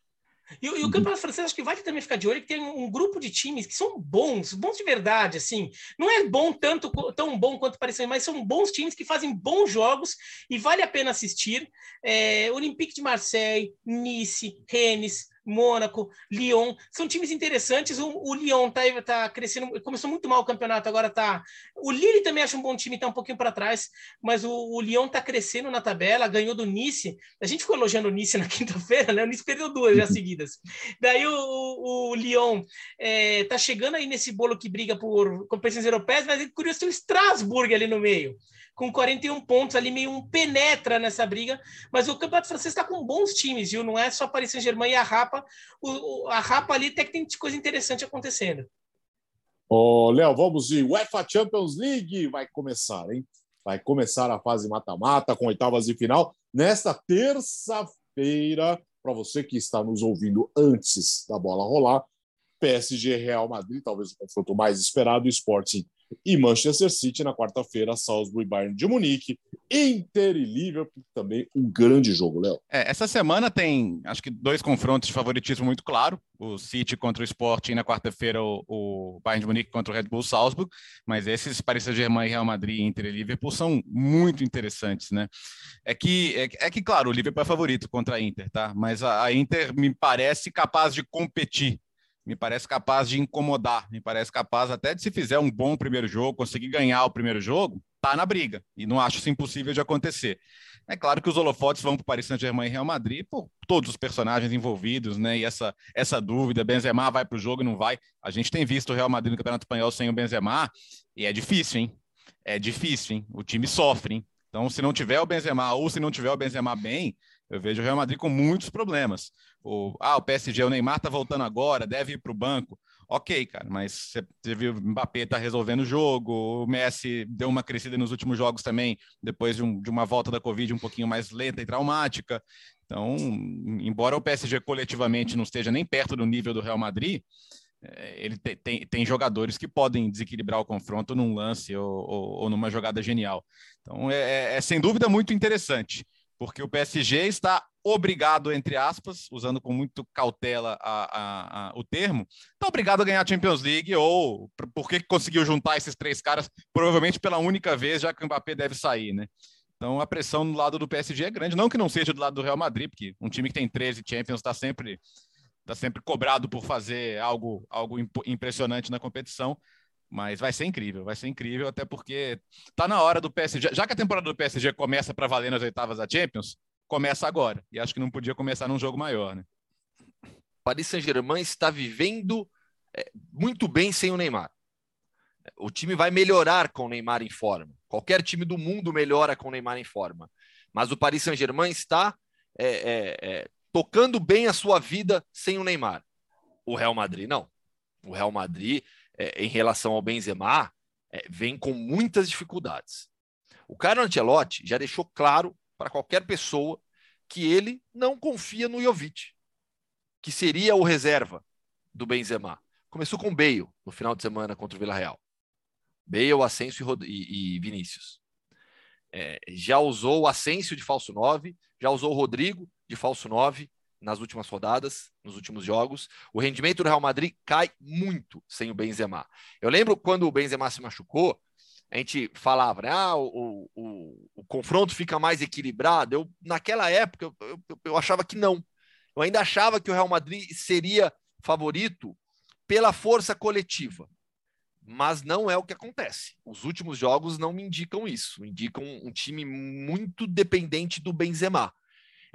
E, e, o uhum. campeonato francês acho que vai também ficar de olho que tem um, um, grupo de times que são bons, bons de verdade, assim. Não é bom tanto tão bom quanto parecia, mas são bons times que fazem bons jogos e vale a pena assistir. É, Olympique de Marseille, Nice, Rennes, Mônaco, Lyon, são times interessantes. O, o Lyon tá, tá crescendo, começou muito mal o campeonato, agora tá. O Lille também acha um bom time, tá um pouquinho para trás, mas o, o Lyon tá crescendo na tabela, ganhou do Nice. A gente ficou elogiando o Nice na quinta-feira, né? O Nice perdeu duas já seguidas. Daí o, o, o Lyon é, tá chegando aí nesse bolo que briga por competições europeias, mas é curioso ter o Strasbourg ali no meio com 41 pontos, ali meio um penetra nessa briga, mas o Campeonato Francês está com bons times, viu? Não é só Paris Saint-Germain e a Rapa, o, a Rapa ali até que tem coisa interessante acontecendo. Ô, Léo, vamos de UEFA Champions League, vai começar, hein? Vai começar a fase mata-mata com oitavas de final nesta terça-feira. Para você que está nos ouvindo antes da bola rolar, PSG Real Madrid, talvez o confronto mais esperado, Sporting e Manchester City na quarta-feira, Salzburg e Bayern de Munique, Inter e Liverpool, também um grande jogo, Léo. É, essa semana tem, acho que dois confrontos de favoritismo muito claro, o City contra o Sporting na quarta-feira o, o, Bayern de Munique contra o Red Bull Salzburg, mas esses Paris Saint-Germain, Real Madrid, Inter e Liverpool são muito interessantes, né? É que, é, é que claro, o Liverpool é favorito contra a Inter, tá? Mas a, a Inter me parece capaz de competir me parece capaz de incomodar, me parece capaz até de se fizer um bom primeiro jogo, conseguir ganhar o primeiro jogo, tá na briga. E não acho isso impossível de acontecer. É claro que os holofotes vão para Paris Saint-Germain e Real Madrid por todos os personagens envolvidos, né? E essa, essa dúvida, Benzema vai para o jogo e não vai. A gente tem visto o Real Madrid no Campeonato Espanhol sem o Benzema e é difícil, hein? É difícil, hein? O time sofre, hein? Então, se não tiver o Benzema ou se não tiver o Benzema bem, eu vejo o Real Madrid com muitos problemas. Ah, o PSG, o Neymar tá voltando agora, deve ir para o banco. Ok, cara, mas você viu o Mbappé tá resolvendo o jogo, o Messi deu uma crescida nos últimos jogos também, depois de, um, de uma volta da Covid um pouquinho mais lenta e traumática. Então, embora o PSG coletivamente não esteja nem perto do nível do Real Madrid, é, ele tem, tem, tem, jogadores que podem desequilibrar o confronto num lance ou, ou, ou numa jogada genial. Então, é, é, é, sem dúvida muito interessante porque o PSG está obrigado, entre aspas, usando com muito cautela a, a, a, o termo, está obrigado a ganhar a Champions League, ou porque conseguiu juntar esses três caras, provavelmente pela única vez, já que o Mbappé deve sair, né? Então a pressão no lado do PSG é grande, não que não seja do lado do Real Madrid, porque um time que tem 13 Champions está sempre, tá sempre cobrado por fazer algo, algo impressionante na competição, mas vai ser incrível, vai ser incrível, até porque tá na hora do PSG. Já que a temporada do PSG começa para valer nas oitavas da Champions, começa agora. E acho que não podia começar num jogo maior, né? Paris Saint-Germain está vivendo é, muito bem sem o Neymar. O time vai melhorar com o Neymar em forma. Qualquer time do mundo melhora com o Neymar em forma. Mas o Paris Saint-Germain está é, é, é tocando bem a sua vida sem o Neymar. O Real Madrid não. O Real Madrid é, em relação ao Benzema é, vem com muitas dificuldades. O Carlo Ancelotti já deixou claro para qualquer pessoa que ele não confia no Jovic, que seria o reserva do Benzema. Começou com Bale no final de semana contra o Villarreal. Bale, Asensio e, e Vinícius. É, já usou o Asensio de falso 9, já usou o Rodrigo de falso 9, nas últimas rodadas, nos últimos jogos. O rendimento do Real Madrid cai muito sem o Benzema. Eu lembro quando o Benzema se machucou, a gente falava, né, ah, o, o, o confronto fica mais equilibrado. Eu, naquela época, eu, eu, eu achava que não. Eu ainda achava que o Real Madrid seria favorito pela força coletiva. Mas não é o que acontece. Os últimos jogos não me indicam isso. Indicam um time muito dependente do Benzema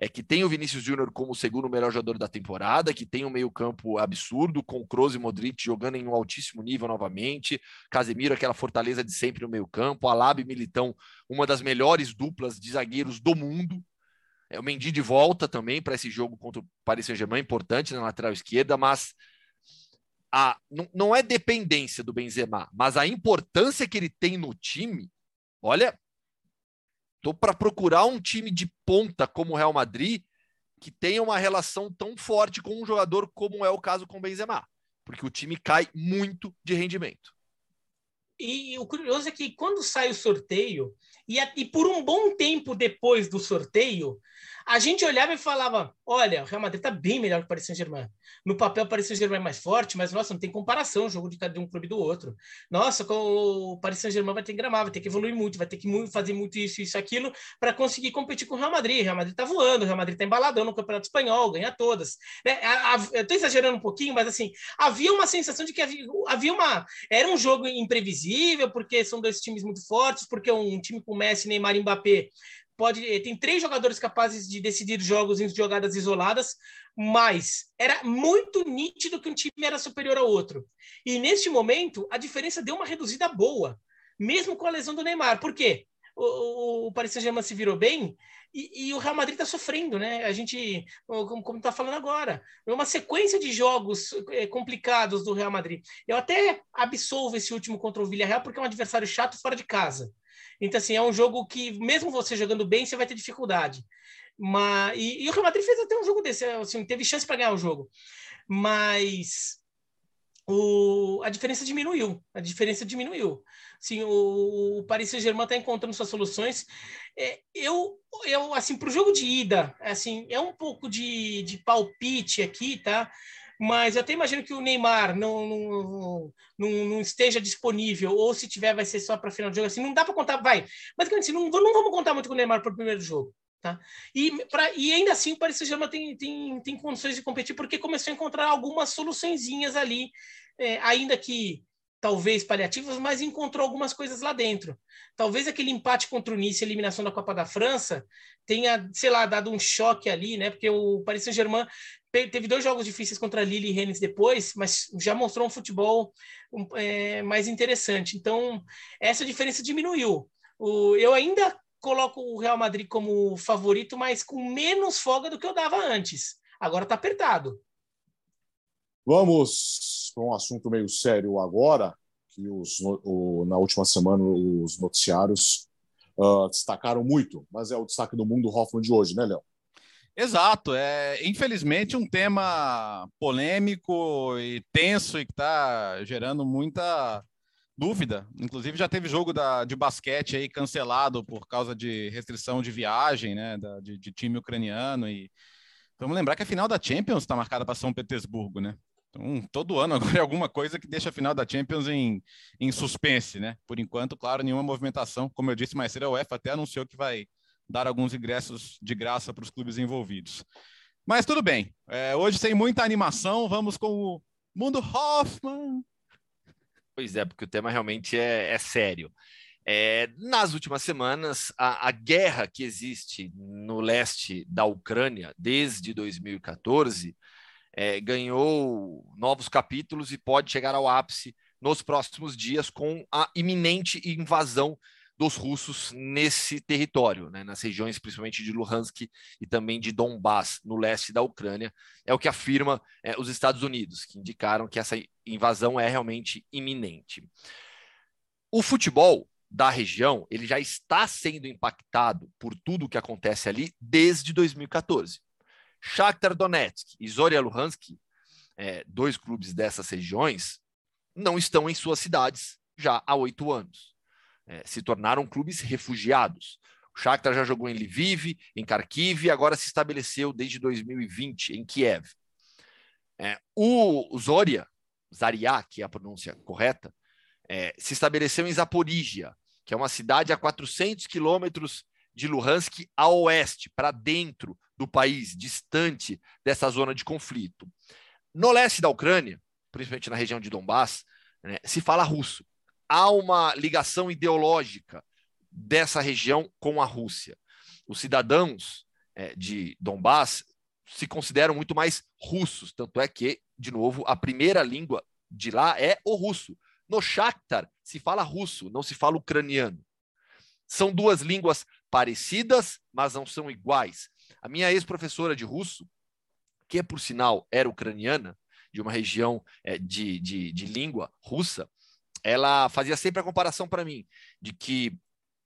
é que tem o Vinícius Júnior como o segundo melhor jogador da temporada, que tem um meio-campo absurdo, com Kroos e Modric jogando em um altíssimo nível novamente, Casemiro, aquela fortaleza de sempre no meio-campo, Alaba e Militão, uma das melhores duplas de zagueiros do mundo. É o Mendy de volta também para esse jogo contra o Paris Saint-Germain, importante na lateral esquerda, mas a, não, não é dependência do Benzema, mas a importância que ele tem no time, olha, Estou para procurar um time de ponta como o Real Madrid que tenha uma relação tão forte com um jogador como é o caso com o Benzema, porque o time cai muito de rendimento. E o curioso é que quando sai o sorteio, e, e por um bom tempo depois do sorteio, a gente olhava e falava: olha, o Real Madrid está bem melhor que o Paris Saint-Germain. No papel, o Paris Saint-Germain mais forte, mas nossa, não tem comparação o jogo de cada um clube do outro. Nossa, o Paris Saint-Germain vai ter que gramar, vai ter que evoluir muito, vai ter que fazer muito isso, isso, aquilo, para conseguir competir com o Real Madrid. O Real Madrid está voando, o Real Madrid está embaladão no Campeonato Espanhol, ganha todas. Né? Eu estou exagerando um pouquinho, mas assim, havia uma sensação de que havia, havia uma. Era um jogo imprevisível, porque são dois times muito fortes, porque um time com Messi, Neymar e Mbappé pode eh, tem três jogadores capazes de decidir jogos em jogadas isoladas, mas era muito nítido que um time era superior ao outro. E neste momento a diferença deu uma reduzida boa, mesmo com a lesão do Neymar. Por quê? O, o Paris Saint-Germain se virou bem e, e, o Real Madrid está sofrendo, né? A gente, como está falando agora, é uma sequência de jogos é, complicados do Real Madrid. Eu até absolvo esse último contra o Villarreal porque é um adversário chato fora de casa. Então, assim, é um jogo que, mesmo você jogando bem, você vai ter dificuldade. Mas, e, e o Real Madrid fez até um jogo desse, assim, teve chance para ganhar o jogo. Mas o, a diferença diminuiu. A diferença diminuiu. Sim, o, o Paris Saint-Germain está encontrando suas soluções. É, eu, eu, assim, para o jogo de ida, assim, é um pouco de, de palpite aqui, tá? Mas eu até imagino que o Neymar não, não, não, não esteja disponível, ou se tiver, vai ser só para final de jogo. Assim, não dá para contar, vai. Mas assim, não, não vamos contar muito com o Neymar para o primeiro jogo. Tá? E, pra, e ainda assim o Paris Saint-Germain tem, tem, tem condições de competir porque começou a encontrar algumas soluçõezinhas ali, é, ainda que talvez paliativas, mas encontrou algumas coisas lá dentro. Talvez aquele empate contra o Nice, eliminação da Copa da França, tenha, sei lá, dado um choque ali, né? Porque o Paris Saint-Germain teve dois jogos difíceis contra Lille e Rennes depois, mas já mostrou um futebol é, mais interessante. Então, essa diferença diminuiu. O, eu ainda coloco o Real Madrid como favorito, mas com menos folga do que eu dava antes. Agora está apertado. Vamos para um assunto meio sério agora, que os, o, na última semana os noticiários uh, destacaram muito, mas é o destaque do mundo Hoffman de hoje, né, Léo? Exato, é infelizmente um tema polêmico e tenso e que está gerando muita dúvida. Inclusive já teve jogo da, de basquete aí cancelado por causa de restrição de viagem, né, da, de, de, time ucraniano e vamos lembrar que a final da Champions está marcada para São Petersburgo, né? Então, todo ano agora é alguma coisa que deixa a final da Champions em, em suspense, né? Por enquanto, claro, nenhuma movimentação. Como eu disse mais cedo, a UEFA até anunciou que vai dar alguns ingressos de graça para os clubes envolvidos. Mas tudo bem. É, hoje, sem muita animação, vamos com o Mundo Hoffman. Pois é, porque o tema realmente é, é sério. É, nas últimas semanas, a, a, guerra que existe no leste da Ucrânia desde 2014 é, ganhou novos capítulos e pode chegar ao ápice nos próximos dias com a iminente invasão dos russos nesse território, né, nas regiões principalmente de Luhansk e também de Donbass, no leste da Ucrânia. É o que afirma é, os Estados Unidos, que indicaram que essa invasão é realmente iminente. O futebol da região ele já está sendo impactado por tudo o que acontece ali desde 2014. Shakhtar Donetsk e Zoria Luhansk, é, dois clubes dessas regiões, não estão em suas cidades já há oito anos. É, se tornaram clubes refugiados. O Shakhtar já jogou em Lviv, em Kharkiv e agora se estabeleceu desde 2020 em Kiev. É, o Zoria, Zaria, que é a pronúncia correta, é, se estabeleceu em Zaporígia, que é uma cidade a 400 quilômetros de Luhansk a oeste, para dentro do país, distante dessa zona de conflito. No leste da Ucrânia, principalmente na região de Donbass, né, se fala russo. Há uma ligação ideológica dessa região com a Rússia. Os cidadãos é, de Donbass se consideram muito mais russos, tanto é que, de novo, a primeira língua de lá é o russo. No Shakhtar se fala russo, não se fala ucraniano. São duas línguas parecidas, mas não são iguais. A minha ex-professora de russo, que por sinal era ucraniana, de uma região é, de, de, de língua russa, ela fazia sempre a comparação para mim de que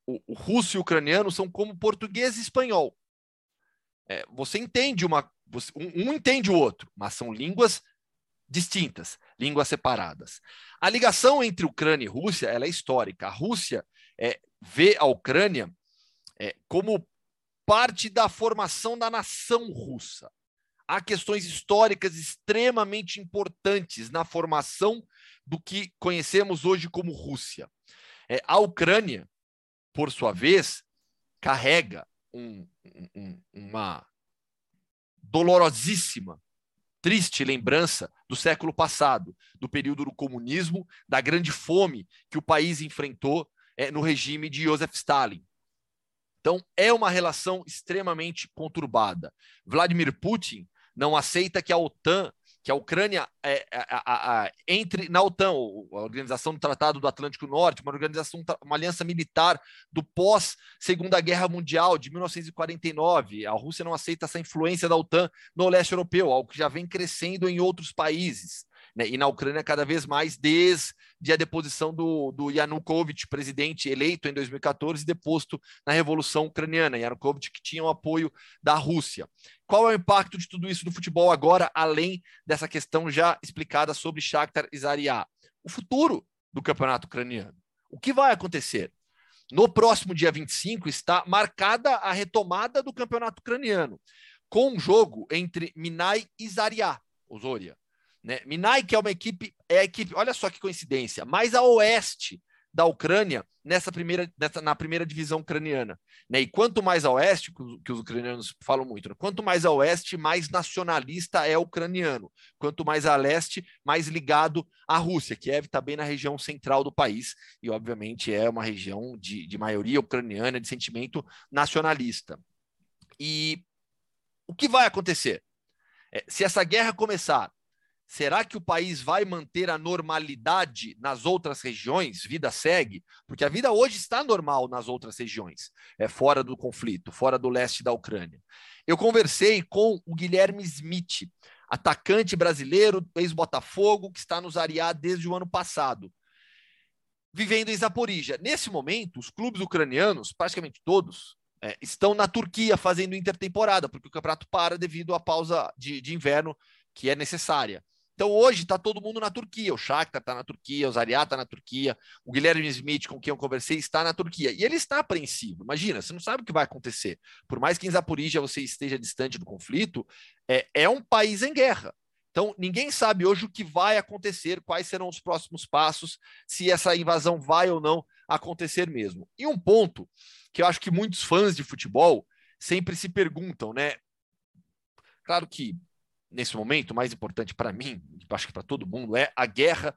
o, o, russo e o ucraniano são como português e espanhol. É, você entende uma. Você, um, um, entende o outro, mas são línguas distintas, línguas separadas. A ligação entre Ucrânia e Rússia ela é histórica. A Rússia é, vê a Ucrânia é, como parte da formação da nação russa. Há questões históricas extremamente importantes na formação do que conhecemos hoje como Rússia. É, a Ucrânia, por sua vez, carrega um, um, uma dolorosíssima, triste lembrança do século passado, do período do comunismo, da grande fome que o país enfrentou é, no regime de Joseph Stalin. Então, é uma relação extremamente conturbada. Vladimir Putin não aceita que a OTAN, que a Ucrânia é, a, a, a, entre na OTAN, a Organização do Tratado do Atlântico Norte, uma organização, uma aliança militar do pós Segunda Guerra Mundial de 1949. A Rússia não aceita essa influência da OTAN no leste europeu, algo que já vem crescendo em outros países. Né? E na Ucrânia, cada vez mais, desde a deposição do, do Yanukovych, presidente eleito em 2014, deposto na Revolução Ucraniana. Yanukovych que tinha o apoio da Rússia. Qual é o impacto de tudo isso no futebol agora, além dessa questão já explicada sobre Shakhtar e Zaria? O futuro do campeonato ucraniano. O que vai acontecer? No próximo dia 25 está marcada a retomada do campeonato ucraniano, com um jogo entre Minai e Zaria, o Zoria. Né? Minai, que é uma equipe, é a equipe, olha só que coincidência, mais a oeste da Ucrânia nessa primeira, nessa, na primeira divisão ucraniana. Né? E quanto mais a oeste, que os ucranianos falam muito, né? quanto mais a oeste, mais nacionalista é o ucraniano. Quanto mais a leste, mais ligado à Rússia. Kiev está bem na região central do país e, obviamente, é uma região de, de maioria ucraniana, de sentimento nacionalista. E o que vai acontecer? É, se essa guerra começar Será que o país vai manter a normalidade nas outras regiões? Vida segue? Porque a vida hoje está normal nas outras regiões, é fora do conflito, fora do leste da Ucrânia. Eu conversei com o Guilherme Smith, atacante brasileiro, ex-Botafogo, que está no Zariá desde o ano passado, vivendo em Zaporizhia. Nesse momento, os clubes ucranianos, praticamente todos, é, estão na Turquia fazendo intertemporada, porque o campeonato para devido à pausa de, de inverno que é necessária. Então hoje está todo mundo na Turquia. O Shakhtar está na Turquia, o Zariat está na Turquia, o Guilherme Smith, com quem eu conversei, está na Turquia. E ele está apreensivo. Imagina, você não sabe o que vai acontecer. Por mais que em Zaporizhia você esteja distante do conflito, é, é um país em guerra. Então, ninguém sabe hoje o que vai acontecer, quais serão os próximos passos, se essa invasão vai ou não acontecer mesmo. E um ponto que eu acho que muitos fãs de futebol sempre se perguntam, né? Claro que nesse momento, o mais importante para mim, acho que para todo mundo, é a guerra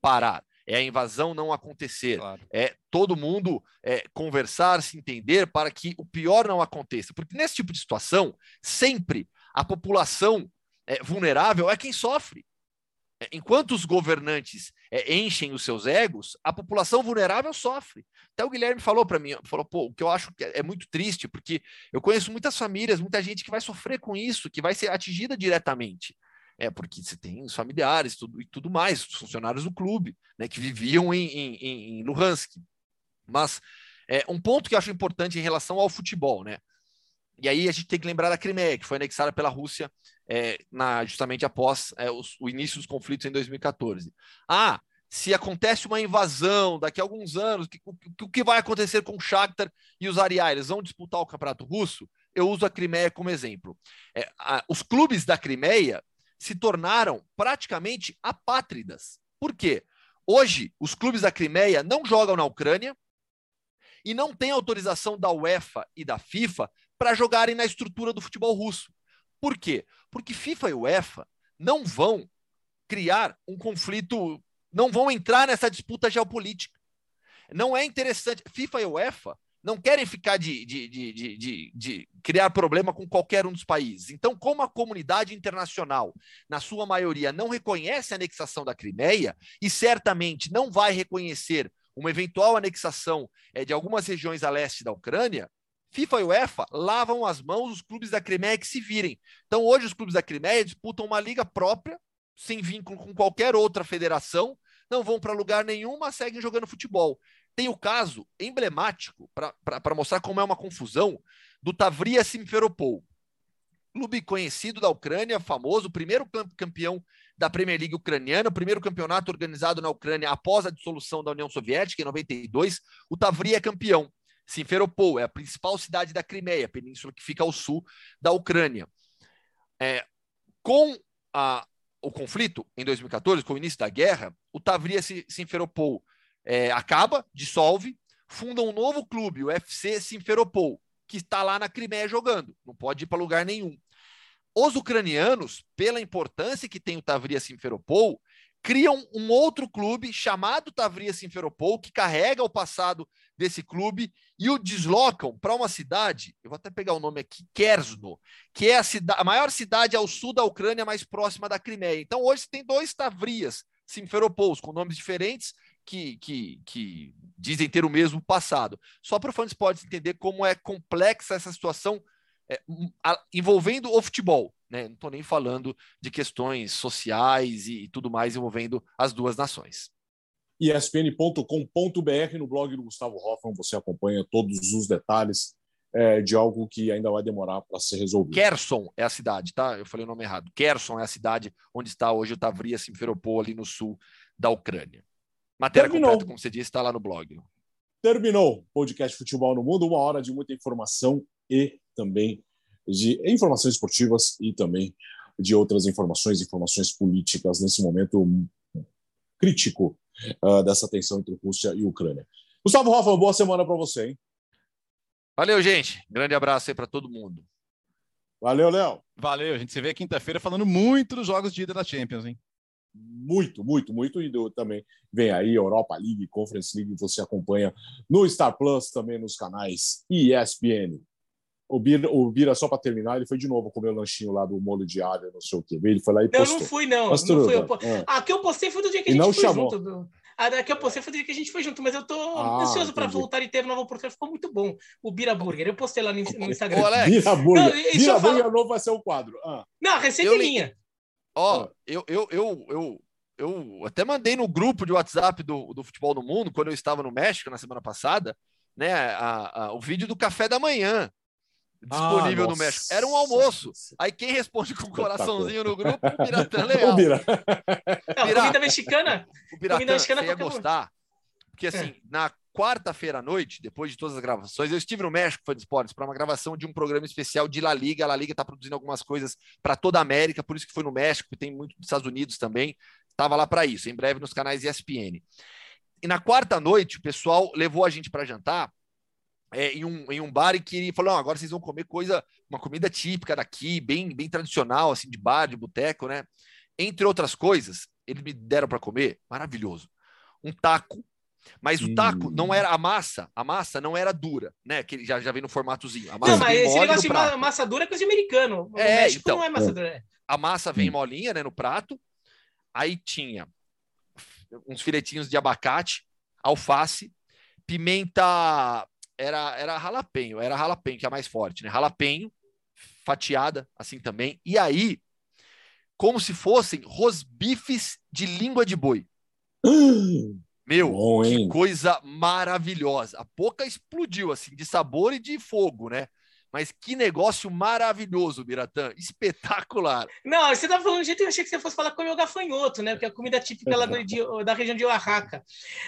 parar. É a invasão não acontecer. Claro. É todo mundo é, conversar, se entender para que o pior não aconteça. Porque nesse tipo de situação, sempre a população é, vulnerável é quem sofre. É, enquanto os governantes é, enchem os seus egos, a população vulnerável sofre. Até o Guilherme falou para mim, falou, pô, o que eu acho que é muito triste, porque eu conheço muitas famílias, muita gente que vai sofrer com isso, que vai ser atingida diretamente. É porque você tem os familiares tudo, e tudo mais, os funcionários do clube, né, que viviam em, em, em Luhansk. Mas é, um ponto que eu acho importante em relação ao futebol, né? E aí a gente tem que lembrar da Crimeia, que foi anexada pela Rússia é, na, justamente após é, os, o início dos conflitos em 2014. Ah, se acontece uma invasão daqui a alguns anos, o, que vai acontecer com o Shakhtar e os Ariá? Eles vão disputar o campeonato russo? Eu uso a Crimeia como exemplo. É, a, os clubes da Crimeia se tornaram praticamente apátridas. Por quê? Hoje, os clubes da Crimeia não jogam na Ucrânia e não têm autorização da UEFA e da FIFA para jogarem na estrutura do futebol russo. Por quê? Porque FIFA e UEFA não vão criar um conflito, não vão entrar nessa disputa geopolítica. Não é interessante. FIFA e UEFA não querem ficar de, de, de, de, de, criar problema com qualquer um dos países. Então, como a comunidade internacional, na sua maioria, não reconhece a anexação da Crimeia e certamente não vai reconhecer uma eventual anexação é, de algumas regiões a leste da Ucrânia, FIFA e UEFA lavam as mãos os clubes da Crimeia que se virem. Então, hoje, os clubes da Crimeia disputam uma liga própria, sem vínculo com qualquer outra federação, não vão para lugar nenhum, mas seguem jogando futebol. Tem o caso emblemático, para mostrar como é uma confusão, do Tavria Simferopol. Clube conhecido da Ucrânia, famoso, primeiro campeão da Premier League ucraniana, o primeiro campeonato organizado na Ucrânia após a dissolução da União Soviética, em 92. O Tavria é campeão. Simferopol é a principal cidade da Crimeia, península que fica ao sul da Ucrânia. É, com a, o conflito em 2014, com o início da guerra, o Tavria Simferopol é, acaba, dissolve, funda um novo clube, o FC Simferopol, que está lá na Crimeia jogando, não pode ir para lugar nenhum. Os ucranianos, pela importância que tem o Tavria Simferopol, criam um outro clube chamado Tavria Simferopol, que carrega o passado desse clube e o deslocam para uma cidade, eu vou até pegar o nome aqui, Kersno, que é a, cidade, a maior cidade ao sul da Ucrânia, mais próxima da Crimeia. Então hoje tem dois Tavrias Simferopols, com nomes diferentes, que, que, que dizem ter o mesmo passado. Só para o fã de entender como é complexa essa situação é, a, envolvendo o futebol. né? Não estou nem falando de questões sociais e, e tudo mais envolvendo as duas nações espn.com.br no blog do Gustavo Hoffman você acompanha todos os detalhes é, de algo que ainda vai demorar para ser resolvido. Kherson é a cidade, tá? Eu falei o nome errado. Kherson é a cidade onde está hoje o Tavria Simferopol, ali no sul da Ucrânia. Matéria Terminou. completa, como você disse, está lá no blog. Terminou podcast Futebol no Mundo, uma hora de muita informação e também de informações esportivas e também de outras informações, informações políticas nesse momento crítico uh, dessa tensão entre Rússia e Ucrânia. Gustavo Hoffman, boa semana para você, hein? Valeu, gente. Grande abraço aí para todo mundo. Valeu, Léo. Valeu. A gente se vê quinta-feira falando muito dos jogos de ida da Champions, hein? Muito, muito, muito. E também vem aí Europa League, Conference League, você acompanha no Star Plus, também nos canais ESPN. O Bira, o Bira só para terminar, ele foi de novo comer o lanchinho lá do molho de alho, não sei o que. Ele foi lá e postou. Eu não fui, não. Não fui, eu... ah. ah, que eu postei foi do dia que a gente não foi chamou. junto. A ah, que eu postei foi do dia que a gente foi junto, mas eu tô ah, ansioso para voltar e ter nova oportunidade. Ficou muito bom. O Bira Burger. Eu postei lá no, no Instagram. Ô, Alex. Bira Burger. Não, Bira Burger novo vai ser o quadro. Ah. Não, receita minha. Ó, oh, eu, eu, eu, eu, eu até mandei no grupo de WhatsApp do, do Futebol no Mundo, quando eu estava no México na semana passada, né, a, a, o vídeo do café da manhã disponível ah, no México. Era um almoço. Aí quem responde com o coraçãozinho no grupo? O Biratã Leal. O Bira. Não, comida mexicana? O comida mexicana você ia gostar. Porque assim, é. na quarta-feira à noite, depois de todas as gravações, eu estive no México, foi de esportes, para uma gravação de um programa especial de La Liga. A La Liga está produzindo algumas coisas para toda a América, por isso que foi no México, tem muito dos Estados Unidos também. Estava lá para isso, em breve nos canais ESPN. E na quarta noite, o pessoal levou a gente para jantar é, em, um, em um bar e que ele falou: agora vocês vão comer coisa, uma comida típica daqui, bem, bem tradicional, assim, de bar, de boteco, né? Entre outras coisas, eles me deram para comer, maravilhoso. Um taco, mas o taco hum. não era a massa, a massa não era dura, né? Que já, já vem no formatozinho. A massa não, mas esse negócio de massa dura é coisa de americano. O é, México então, não é massa é. dura. A massa vem hum. molinha, né, no prato. Aí tinha uns filetinhos de abacate, alface, pimenta era, era ralapenho, era ralapenho, que é a mais forte, né? Ralapenho, fatiada, assim também. E aí, como se fossem rosbifes de língua de boi. Meu, Bom, que coisa maravilhosa. A boca explodiu, assim, de sabor e de fogo, né? Mas que negócio maravilhoso, Biratã. Espetacular. Não, você estava falando de jeito que eu achei que você fosse falar comer o gafanhoto, né? Porque é a comida típica lá de, da região de Oaxaca.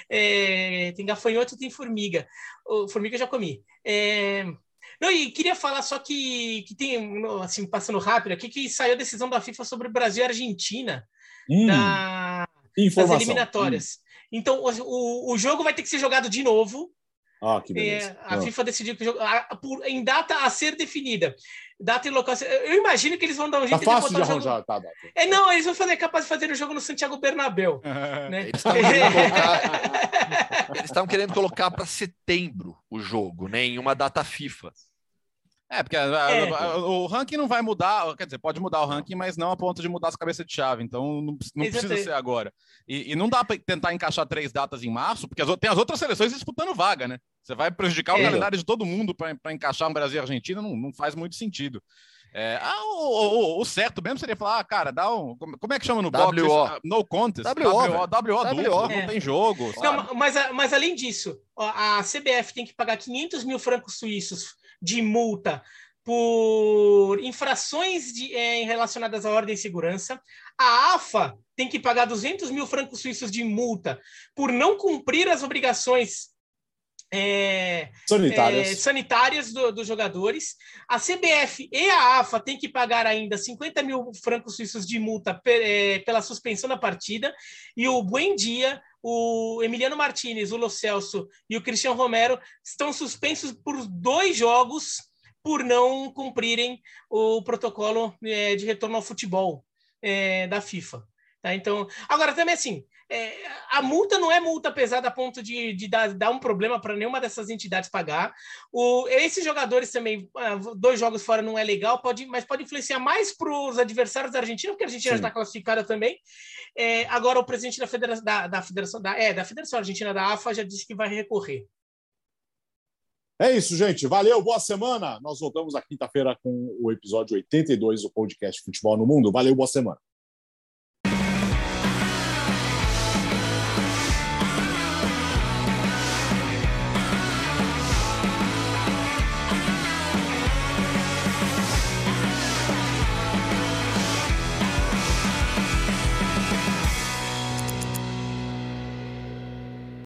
É, tem gafanhoto e tem formiga. O, formiga eu já comi. É, não, e queria falar só que, que tem, assim, passando rápido aqui, que saiu a decisão da FIFA sobre Brasil e Argentina hum, na, nas eliminatórias. Hum. Então, o, o jogo vai ter que ser jogado de novo que beleza. É, a. FIFA decidiu que por, em data a ser definida. Data e local. Eu imagino que eles vão dar um jeito tá fácil de, de arranjar, jogo... tá, tá, É, não, eles vão fazer capaz de fazer o jogo no Santiago Bernabéu. né? Eles estavam querendo colocar para setembro o jogo, né? Em uma data FIFA. É, porque é. o ranking não vai mudar, quer dizer, pode mudar o ranking, mas não a ponto de mudar as cabeças de chave, então não, não precisa ser agora. E, e não dá para tentar encaixar três datas em março, porque as, tem as outras seleções disputando vaga, né? Você vai prejudicar o é. calendário de todo mundo para encaixar um Brasil e Argentina, não, não faz muito sentido. É, ah, o, o, o, certo mesmo seria falar, ah, cara, dá um. Como é que chama no box? Ah, no contest. WO, WO, WO, duplo, é. não tem jogo. Não, mas, mas além disso, a CBF tem que pagar 500 mil francos suíços de multa por infrações de, é, relacionadas à ordem e segurança. A AFA tem que pagar 200 mil francos suíços de multa por não cumprir as obrigações é, sanitárias, é, sanitárias do, dos jogadores. A CBF e a AFA têm que pagar ainda 50 mil francos suíços de multa é, pela suspensão da partida. E o Buendia, o Emiliano Martinez, o Lo Celso e o Cristiano Romero estão suspensos por dois jogos por não cumprirem o protocolo é, de retorno ao futebol é, da FIFA. Tá? Então, agora também assim, é, a multa não é multa pesada a ponto de, de dar, dar, um problema para nenhuma dessas entidades pagar. O, esses jogadores também, ah, dois jogos fora não é legal, pode, mas pode influenciar mais para os adversários da Argentina, porque a Argentina está classificada também. É, agora o presidente da federação, da, da, federação da, é, da Federação Argentina da AFA já disse que vai recorrer. É isso, gente. Valeu, boa semana. Nós voltamos na quinta-feira com o episódio 82 do podcast Futebol no Mundo. Valeu, boa semana.